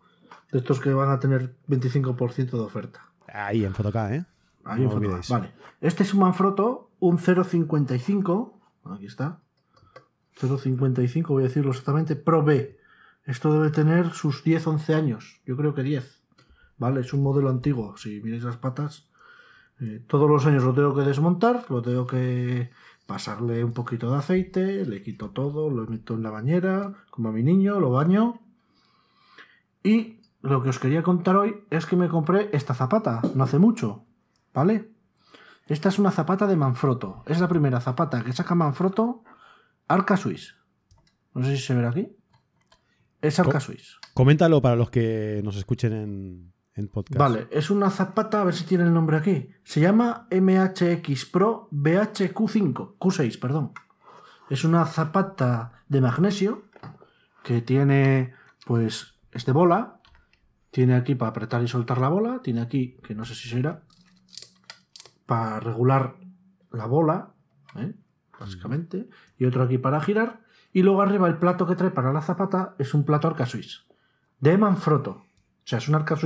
de estos que van a tener 25% de oferta. Ahí en Photocá, ¿eh? Ahí en Photocá, vale. Este es un Manfrotto, un 0.55. Aquí está. 0.55, voy a decirlo exactamente, Pro B. Esto debe tener sus 10-11 años, yo creo que 10. ¿Vale? Es un modelo antiguo, si miráis las patas. Eh, todos los años lo tengo que desmontar, lo tengo que pasarle un poquito de aceite, le quito todo, lo meto en la bañera, como a mi niño, lo baño. Y lo que os quería contar hoy es que me compré esta zapata, no hace mucho, ¿vale? Esta es una zapata de Manfrotto. Es la primera zapata que saca Manfrotto Arca Swiss. No sé si se ve aquí. Es Arca Swiss. Coméntalo para los que nos escuchen en, en podcast. Vale, es una zapata, a ver si tiene el nombre aquí. Se llama MHX Pro BHQ5, Q6, perdón. Es una zapata de magnesio que tiene, pues, este bola. Tiene aquí para apretar y soltar la bola. Tiene aquí, que no sé si se irá, para regular la bola, ¿eh? Básicamente. Y otro aquí para girar. Y luego arriba el plato que trae para la zapata es un plato Arca. De Manfrotto. O sea, es un Arca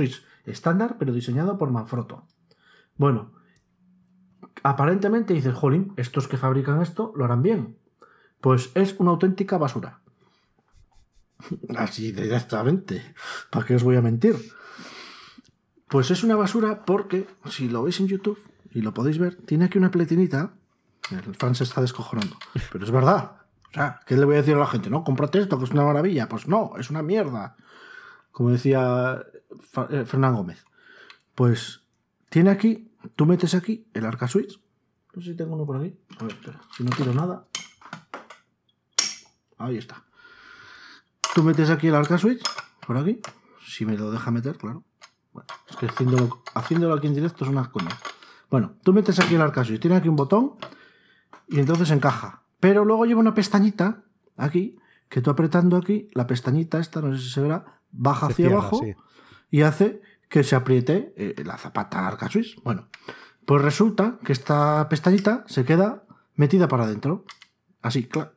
estándar, pero diseñado por Manfrotto. Bueno, aparentemente dices, jolín, estos que fabrican esto lo harán bien. Pues es una auténtica basura. (laughs) Así directamente. ¿Para qué os voy a mentir? Pues es una basura porque, si lo veis en YouTube y lo podéis ver, tiene aquí una pletinita. El fan se está descojonando. Pero es verdad. O sea, ¿qué le voy a decir a la gente? No, cómprate esto, que es una maravilla. Pues no, es una mierda. Como decía eh, Fernán Gómez. Pues tiene aquí, tú metes aquí el arca switch. No sé si tengo uno por aquí. A ver, si no tiro nada. Ahí está. Tú metes aquí el arca switch, por aquí. Si me lo deja meter, claro. Bueno, es que haciéndolo, haciéndolo aquí en directo es una coña. Bueno, tú metes aquí el arca switch, tiene aquí un botón y entonces encaja. Pero luego lleva una pestañita aquí, que tú apretando aquí, la pestañita esta, no sé si se verá, baja hacia abajo y hace que se apriete eh, la zapata arca suiz. Bueno, pues resulta que esta pestañita se queda metida para adentro. Así, claro.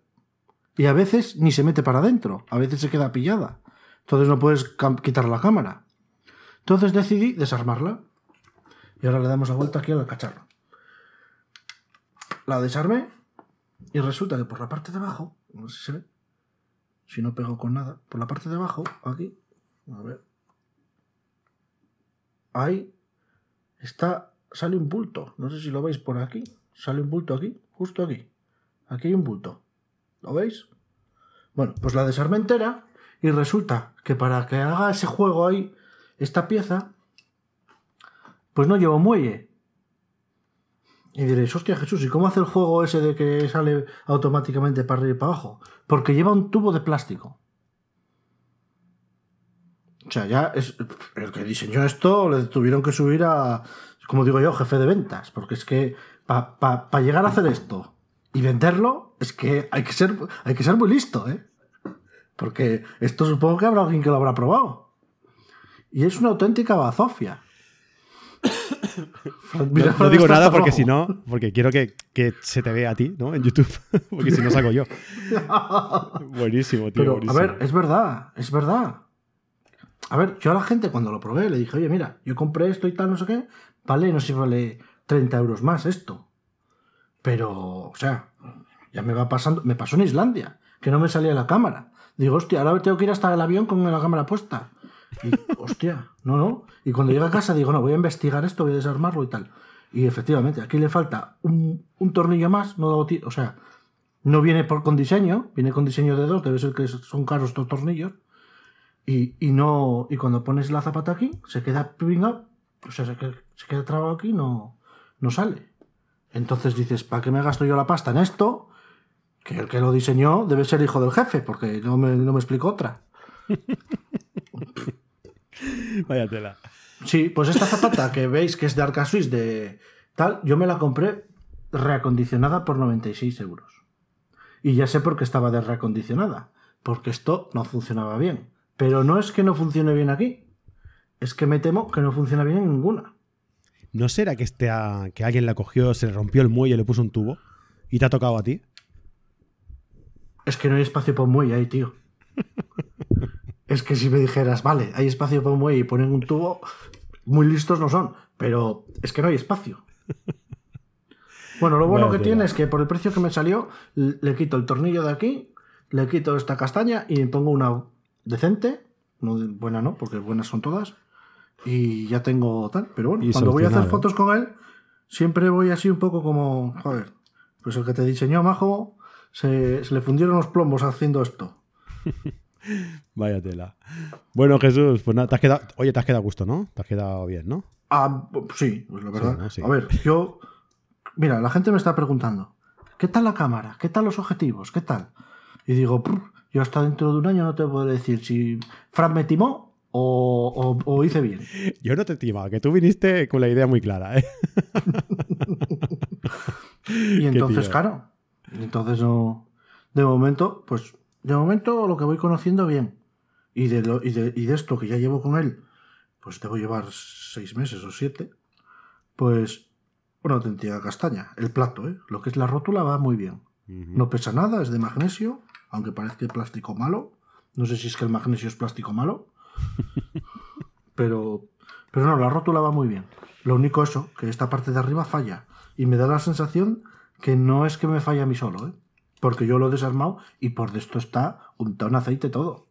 Y a veces ni se mete para adentro, a veces se queda pillada. Entonces no puedes quitar la cámara. Entonces decidí desarmarla. Y ahora le damos la vuelta aquí al cacharro. La desarmé y resulta que por la parte de abajo, no sé si se ve, si no pego con nada, por la parte de abajo, aquí, a ver, ahí está, sale un bulto, no sé si lo veis por aquí, sale un bulto aquí, justo aquí, aquí hay un bulto, ¿lo veis? Bueno, pues la desarmé entera y resulta que para que haga ese juego ahí, esta pieza, pues no llevo muelle, y diréis, hostia Jesús, ¿y cómo hace el juego ese de que sale automáticamente para arriba y para abajo? Porque lleva un tubo de plástico. O sea, ya es. El que diseñó esto le tuvieron que subir a. Como digo yo, jefe de ventas. Porque es que para llegar a hacer esto y venderlo, es que hay que ser, hay que ser muy listo, ¿eh? Porque esto supongo que habrá alguien que lo habrá probado. Y es una auténtica bazofia. No, digo nada porque si no, porque quiero que, se te vea a ti, ¿no? En YouTube, (laughs) porque si no saco yo. (laughs) buenísimo, tío. Pero, a ver, es verdad, es verdad. A ver, yo a la gente cuando lo probé le dije, oye, mira, yo compré esto y tal, no sé qué, vale, no sé si vale 30 euros más esto. Pero, o sea, ya me va pasando, me pasó en Islandia, que no me salía la cámara. Digo, hostia, ahora tengo que ir hasta el avión con la cámara puesta. Y, hostia, no, no. Y cuando llego a casa digo, no, voy a investigar esto, voy a desarmarlo y tal. Y efectivamente, aquí le falta un, tornillo más, no o sea, no viene por, con diseño, viene con diseño de dos, debe ser que son caros estos tornillos. Y, no, y cuando pones la zapata aquí, se queda pringado, o sea, se queda, se queda trabado aquí no, no sale. Entonces dices, ¿para qué me gasto yo la pasta en esto? Que el que lo diseñó debe ser hijo del jefe, porque no me, no me explico otra. (laughs) Vaya tela. Sí, pues esta zapata que veis que es de Arca Swiss de tal, yo me la compré reacondicionada por 96 euros. Y ya sé por qué estaba de reacondicionada. Porque esto no funcionaba bien. Pero no es que no funcione bien aquí. Es que me temo que no funciona bien en ninguna. ¿No será que, este, que alguien la cogió, se le rompió el muelle, le puso un tubo y te ha tocado a ti? Es que no hay espacio para un muelle ahí, tío. Es que si me dijeras, vale, hay espacio para un muelle y ponen un tubo, muy listos no son, pero es que no hay espacio. (laughs) Bueno, lo bueno que tiene es que por el precio que me salió, le quito el tornillo de aquí, le quito esta castaña y pongo una decente, no buena no, porque buenas son todas, y ya tengo tal. Pero bueno, cuando voy a hacer fotos con él, siempre voy así un poco como, joder, pues el que te diseñó, Majo, se, se le fundieron los plombos haciendo esto. (laughs) (laughs) Vaya tela. Bueno, Jesús, pues nada, te has quedado, oye, te has quedado a gusto, ¿no? Te has quedado bien, ¿no? Ah, sí, pues la verdad. A ver, yo. Mira, la gente me está preguntando: ¿qué tal la cámara? ¿Qué tal los objetivos? ¿Qué tal? Y digo, yo hasta dentro de un año no te puedo decir si Fran me timó o, hice bien. (laughs) Yo no te timaba, que tú viniste con la idea muy clara, ¿eh? (laughs) y entonces, claro, entonces no. De momento, pues, de momento lo que voy conociendo bien. Y de, lo, y de, y de esto que ya llevo con él, pues debo llevar seis meses o siete. Pues una auténtica castaña. El plato, ¿eh? Lo que es la rótula va muy bien. No pesa nada, es de magnesio, aunque parezca plástico malo. No sé si es que el magnesio es plástico malo. (laughs) pero, pero no, la rótula va muy bien. Lo único eso, que esta parte de arriba falla. Y me da la sensación que no es que me falla a mí solo, ¿eh? Porque yo lo he desarmado y por esto está untado en aceite todo.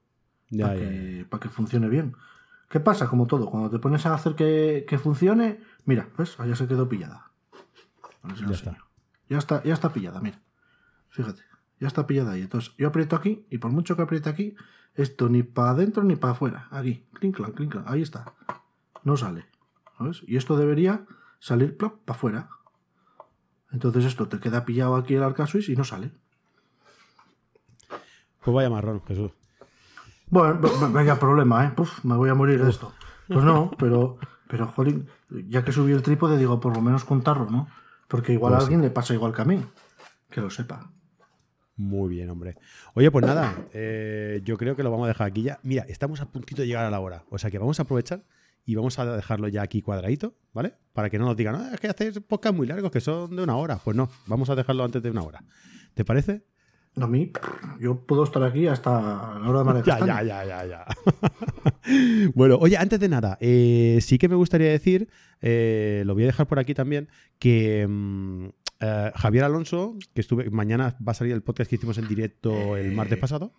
para, Que, para que funcione bien. ¿Qué pasa? Como todo, cuando te pones a hacer que, funcione, mira, ¿ves? Ya se quedó pillada. Ya está. ya está. Ya está pillada, mira. Fíjate, ya está pillada ahí. Entonces, yo aprieto aquí y por mucho que apriete aquí, esto ni para adentro ni para afuera. Aquí, clink, clink, ahí está. No sale. ¿Sabes? Y esto debería salir para afuera. Entonces esto te queda pillado aquí el arca y no sale. Pues vaya marrón, Jesús. Bueno, vaya problema, ¿eh? me voy a morir de esto. Pues no, pero, pero, jolín, ya que subí el trípode, digo, por lo menos contarlo, ¿no? Porque igual pues a alguien le pasa igual que a mí. Que lo sepa. Muy bien, hombre. Oye, pues nada, eh, yo creo que lo vamos a dejar aquí ya. Mira, estamos a puntito de llegar a la hora. O sea que vamos a aprovechar y vamos a dejarlo ya aquí cuadradito, ¿vale? Para que no nos digan, ah, es que hacéis podcast muy largos que son de una hora. Pues no, vamos a dejarlo antes de una hora. ¿Te parece? A mí, yo puedo estar aquí hasta la hora de María (laughs) Ya, ya, ya, ya, ya. (laughs) bueno, oye, antes de nada, eh, sí que me gustaría decir, eh, lo voy a dejar por aquí también, que mm, eh, Javier Alonso, que estuve, mañana va a salir el podcast que hicimos en directo el martes pasado.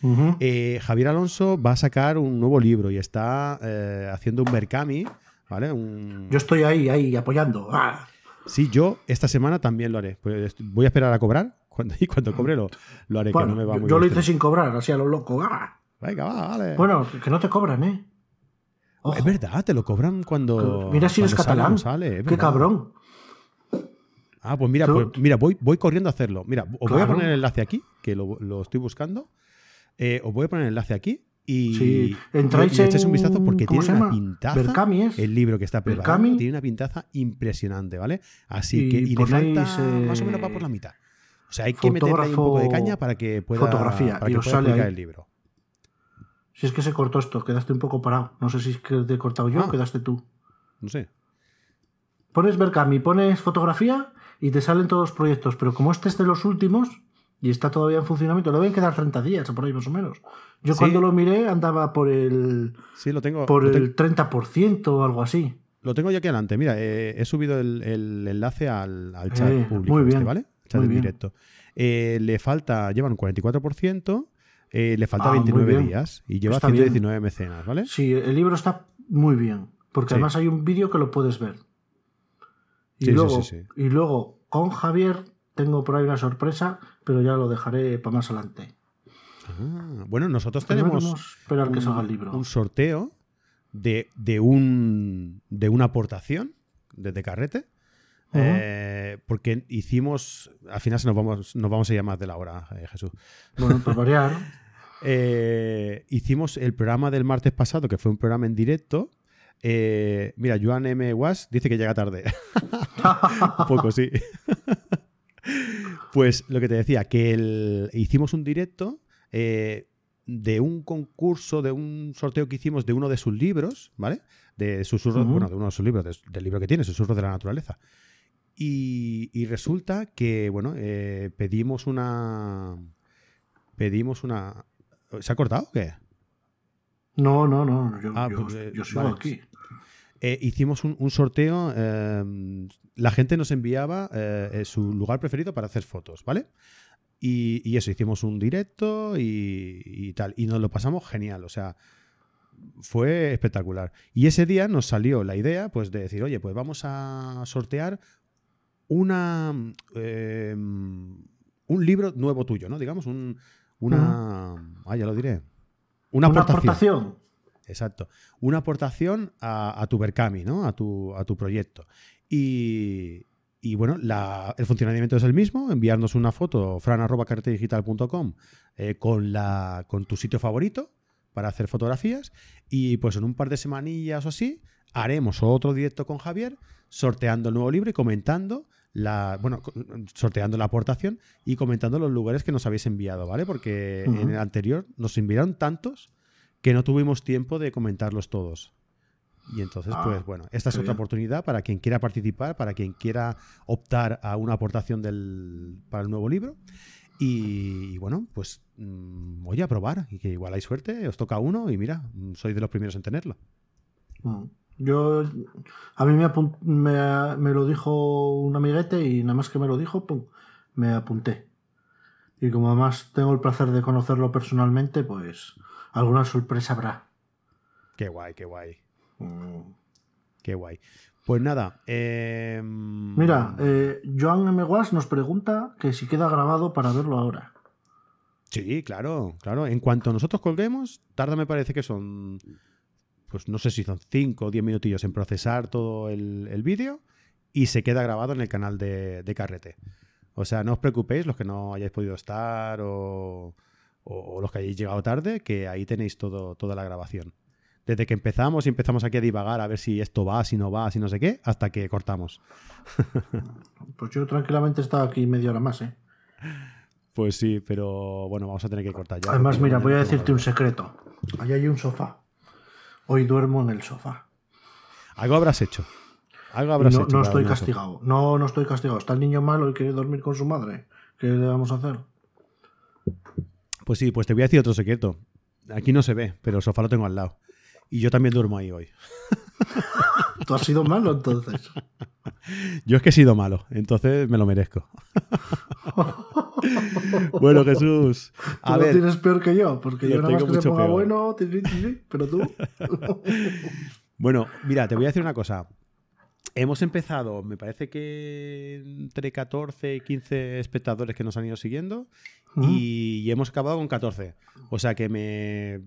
Javier Alonso va a sacar un nuevo libro y está haciendo un Berkami, ¿vale? Yo estoy ahí, ahí, apoyando. ¡Ah! Sí, yo esta semana también lo haré. Pues voy a esperar a cobrar cuando, (laughs) y cuando cobre lo, haré, que no me va muy Yo lo hice sin cobrar, así a lo loco. ¡Ah! Venga, va, vale. Bueno, que no te cobran, ¿eh? Es verdad, te lo cobran cuando. Mira si eres catalán. Sale, Qué cabrón. Ah, pues mira, pues mira voy, voy corriendo a hacerlo. Mira, os voy a poner el enlace aquí, que lo, estoy buscando. Eh, os voy a poner el enlace aquí y, sí. Entráis y un vistazo porque tiene una pintaza. el libro que está preparado tiene una pintaza impresionante, ¿vale? Así que y le falta más o menos va por la mitad. O sea, hay que meterle ahí un poco de caña para que pueda, fotografía, para que pueda el libro. Si es que se cortó esto, quedaste un poco parado. No sé si es que te he cortado yo o ah. quedaste tú. No sé. Pones Berkami, pones fotografía y te salen todos los proyectos. Pero como este es de los últimos y está todavía en funcionamiento, le deben quedar 30 días, por ahí más o menos. Yo cuando lo miré andaba por el. Sí, lo tengo. Por el 30% o algo así. Lo tengo yo aquí adelante. Mira, eh, he subido el, enlace al, chat eh, público. Muy este, bien. Chat en directo. Eh, le falta, llevan un 44%, le falta 29 ah, días y lleva 119 mecenas, ¿vale? Sí, el libro está muy bien. Porque además hay un vídeo que lo puedes ver. Y, luego, y luego, con Javier, tengo por ahí una sorpresa, pero ya lo dejaré para más adelante. Ah, bueno, nosotros tenemos esperar que salga el libro. un sorteo de, de, un, de una aportación desde Carrete. Eh, porque hicimos, al final nos vamos, nos vamos a ir más de la hora, eh, Jesús. Bueno, para variar. (laughs) Eh, hicimos el programa del martes pasado, que fue un programa en directo. mira, Joan M. Was dice que llega tarde. (laughs) un poco, sí. pues lo que te decía, que hicimos un directo de un concurso, de un sorteo que hicimos de uno de sus libros, ¿vale? De susurros, bueno, de uno de sus libros, del libro que tiene, Susurros de la Naturaleza. Y, resulta que, bueno, eh, pedimos una. Pedimos una. ¿Se ha cortado o qué? No, no, no. Yo, ah, pues, eh, sigo aquí. hicimos un, sorteo. la gente nos enviaba su lugar preferido para hacer fotos, ¿vale? Y, eso, hicimos un directo y, tal. Y nos lo pasamos genial. O sea, fue espectacular. Y ese día nos salió la idea, pues, de decir, oye, pues vamos a sortear una em, un libro nuevo tuyo, ¿no? Digamos, un, una. Ah, ya lo diré. una, aportación. Exacto. Una aportación a, tu Berkami, ¿no? A tu, a tu proyecto. Y, bueno, el funcionamiento es el mismo, enviarnos una foto, fran.carretedigital.com eh, con, con tu sitio favorito para hacer fotografías y pues en un par de semanillas o así haremos otro directo con Javier sorteando el nuevo libro y comentando la, bueno, sorteando la aportación y comentando los lugares que nos habéis enviado, ¿vale? Porque en el anterior nos enviaron tantos que no tuvimos tiempo de comentarlos todos. Y entonces, ah, pues bueno, esta es otra oportunidad para quien quiera participar, para quien quiera optar a una aportación del, para el nuevo libro. Y, bueno, pues mm, voy a probar y que igual hay suerte, os toca uno y mira, mm, soy de los primeros en tenerlo. Mm. Yo, a mí me, me, lo dijo un amiguete y nada más que me lo dijo, pum, me apunté. Y como además tengo el placer de conocerlo personalmente, pues alguna sorpresa habrá. Qué guay, qué guay. Mm. Qué guay. Pues nada. Em, Mira, eh, Joan M. nos pregunta que si queda grabado para verlo ahora. Sí, claro, claro. En cuanto nosotros colguemos, tarda me parece que son pues no sé si son 5 o 10 minutillos en procesar todo el, vídeo y se queda grabado en el canal de, Carrete. O sea, no os preocupéis los que no hayáis podido estar o, los que hayáis llegado tarde, que ahí tenéis todo, toda la grabación. Desde que empezamos y empezamos aquí a divagar a ver si esto va, si no va, si no sé qué, hasta que cortamos. (laughs) pues yo tranquilamente he estado aquí media hora más, ¿eh? Pues sí, pero bueno, vamos a tener que cortar ya. Además, mira, voy a decirte un secreto. Ahí hay un sofá. Hoy duermo en el sofá. Algo habrás hecho. Algo habrás no, hecho. No estoy castigado. No, no estoy castigado. Está el niño malo y quiere dormir con su madre. ¿Qué le vamos a hacer? Pues sí, pues te voy a decir otro secreto. Aquí no se ve, pero el sofá lo tengo al lado. Y yo también duermo ahí hoy. (laughs) ¿Tú has sido malo entonces? (laughs) Yo es que he sido malo, entonces me lo merezco. (laughs) (laughs) bueno, Jesús. A tú lo tienes peor que yo, porque yo nada más que se ponga bueno, pero tú. (laughs) bueno, mira, te voy a decir una cosa. Hemos empezado, me parece que entre 14 y 15 espectadores que nos han ido siguiendo y, hemos acabado con 14. O sea que me...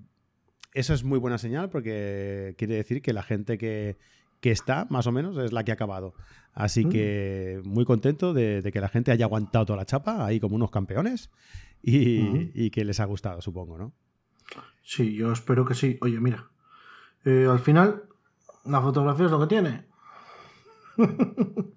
Eso es muy buena señal porque quiere decir que la gente que, que está, más o menos, es la que ha acabado. Así mm. que muy contento de, que la gente haya aguantado toda la chapa, ahí como unos campeones, y, que les ha gustado, supongo, ¿no? Sí, yo espero que sí. Oye, mira, eh, al final, la fotografía es lo que tiene. (laughs)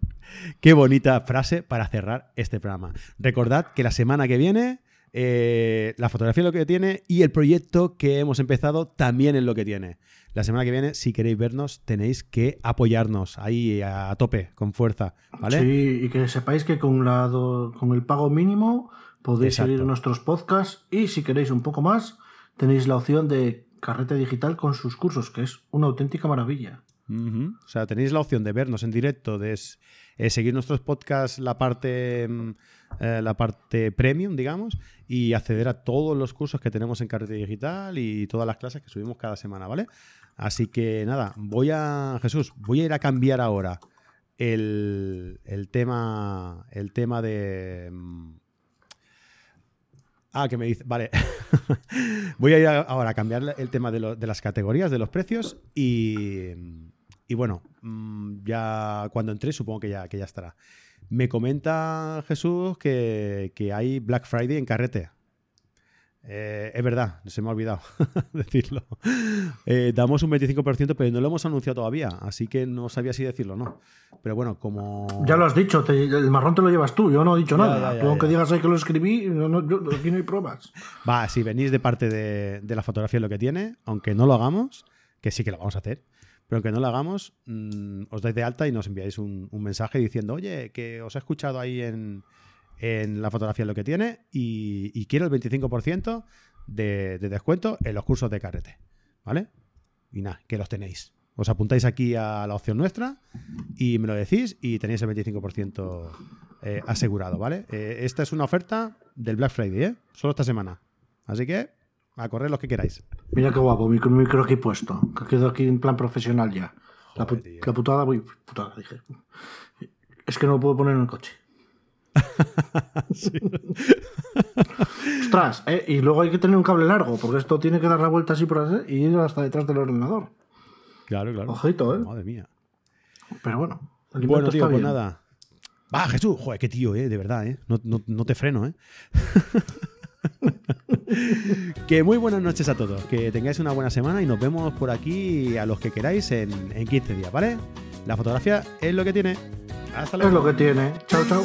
Qué bonita frase para cerrar este programa. Recordad que la semana que viene eh, la fotografía es lo que tiene y el proyecto que hemos empezado también es lo que tiene. La semana que viene, si queréis vernos, tenéis que apoyarnos ahí a tope, con fuerza, ¿vale? Sí, y que sepáis que con, la con el pago mínimo podéis seguir nuestros podcasts y si queréis un poco más, tenéis la opción de Carrete Digital con sus cursos, que es una auténtica maravilla. O sea, tenéis la opción de vernos en directo, de eh, seguir nuestros podcasts, la parte, mm, eh, la parte premium, digamos, y acceder a todos los cursos que tenemos en Carrete Digital y todas las clases que subimos cada semana, ¿vale? Así que nada, voy a. Jesús, voy a ir a cambiar ahora el, tema. El tema de. Mm, ah, que me dice. Vale. (laughs) voy a ir ahora a cambiar el tema de, las categorías, de los precios. Y. Y bueno, mm, ya cuando entré, supongo que ya, que ya estará. Me comenta Jesús que, que hay Black Friday en carrete. Eh, es verdad, se me ha olvidado (laughs) decirlo. Eh, damos un 25%, pero no lo hemos anunciado todavía, así que no sabía si decirlo o no. Pero bueno, como. Ya lo has dicho, el marrón te lo llevas tú, yo no he dicho nada. tú, aunque digas ahí que lo escribí, aquí no hay pruebas. Va, si venís de parte de, la fotografía lo que tiene, aunque no lo hagamos, que sí que lo vamos a hacer, pero aunque no lo hagamos, mm, os dais de alta y nos enviáis un, un mensaje diciendo, oye, que os he escuchado ahí en en la fotografía lo que tiene y, quiero el 25% de, descuento en los cursos de carrete. ¿Vale? Y nada, que los tenéis. Os apuntáis aquí a la opción nuestra y me lo decís y tenéis el 25% eh, asegurado, ¿vale? Eh, esta es una oferta del Black Friday, ¿eh? Solo esta semana. Así que a correr los que queráis. Mira qué guapo, mi micro aquí puesto. Que quedo aquí en plan profesional ya. la, putada, voy. Putada, dije. Es que no lo puedo poner en el coche. (laughs) (laughs) Ostras, eh, y luego hay que tener un cable largo, porque esto tiene que dar la vuelta así por así y ir hasta detrás del ordenador. Claro, claro. Ojito, ¿eh? Madre mía. Pero bueno. el Bueno, tío, está pues bien. nada. Va, Jesús, joder, qué tío, eh, de verdad, eh. No, no- no te freno, eh. (laughs) (laughs) que muy buenas noches a todos, que tengáis una buena semana y nos vemos por aquí a los que queráis en, en 15 días, ¿vale? La fotografía es lo que tiene. Hasta luego. Es lo que tiene. Chao, chao.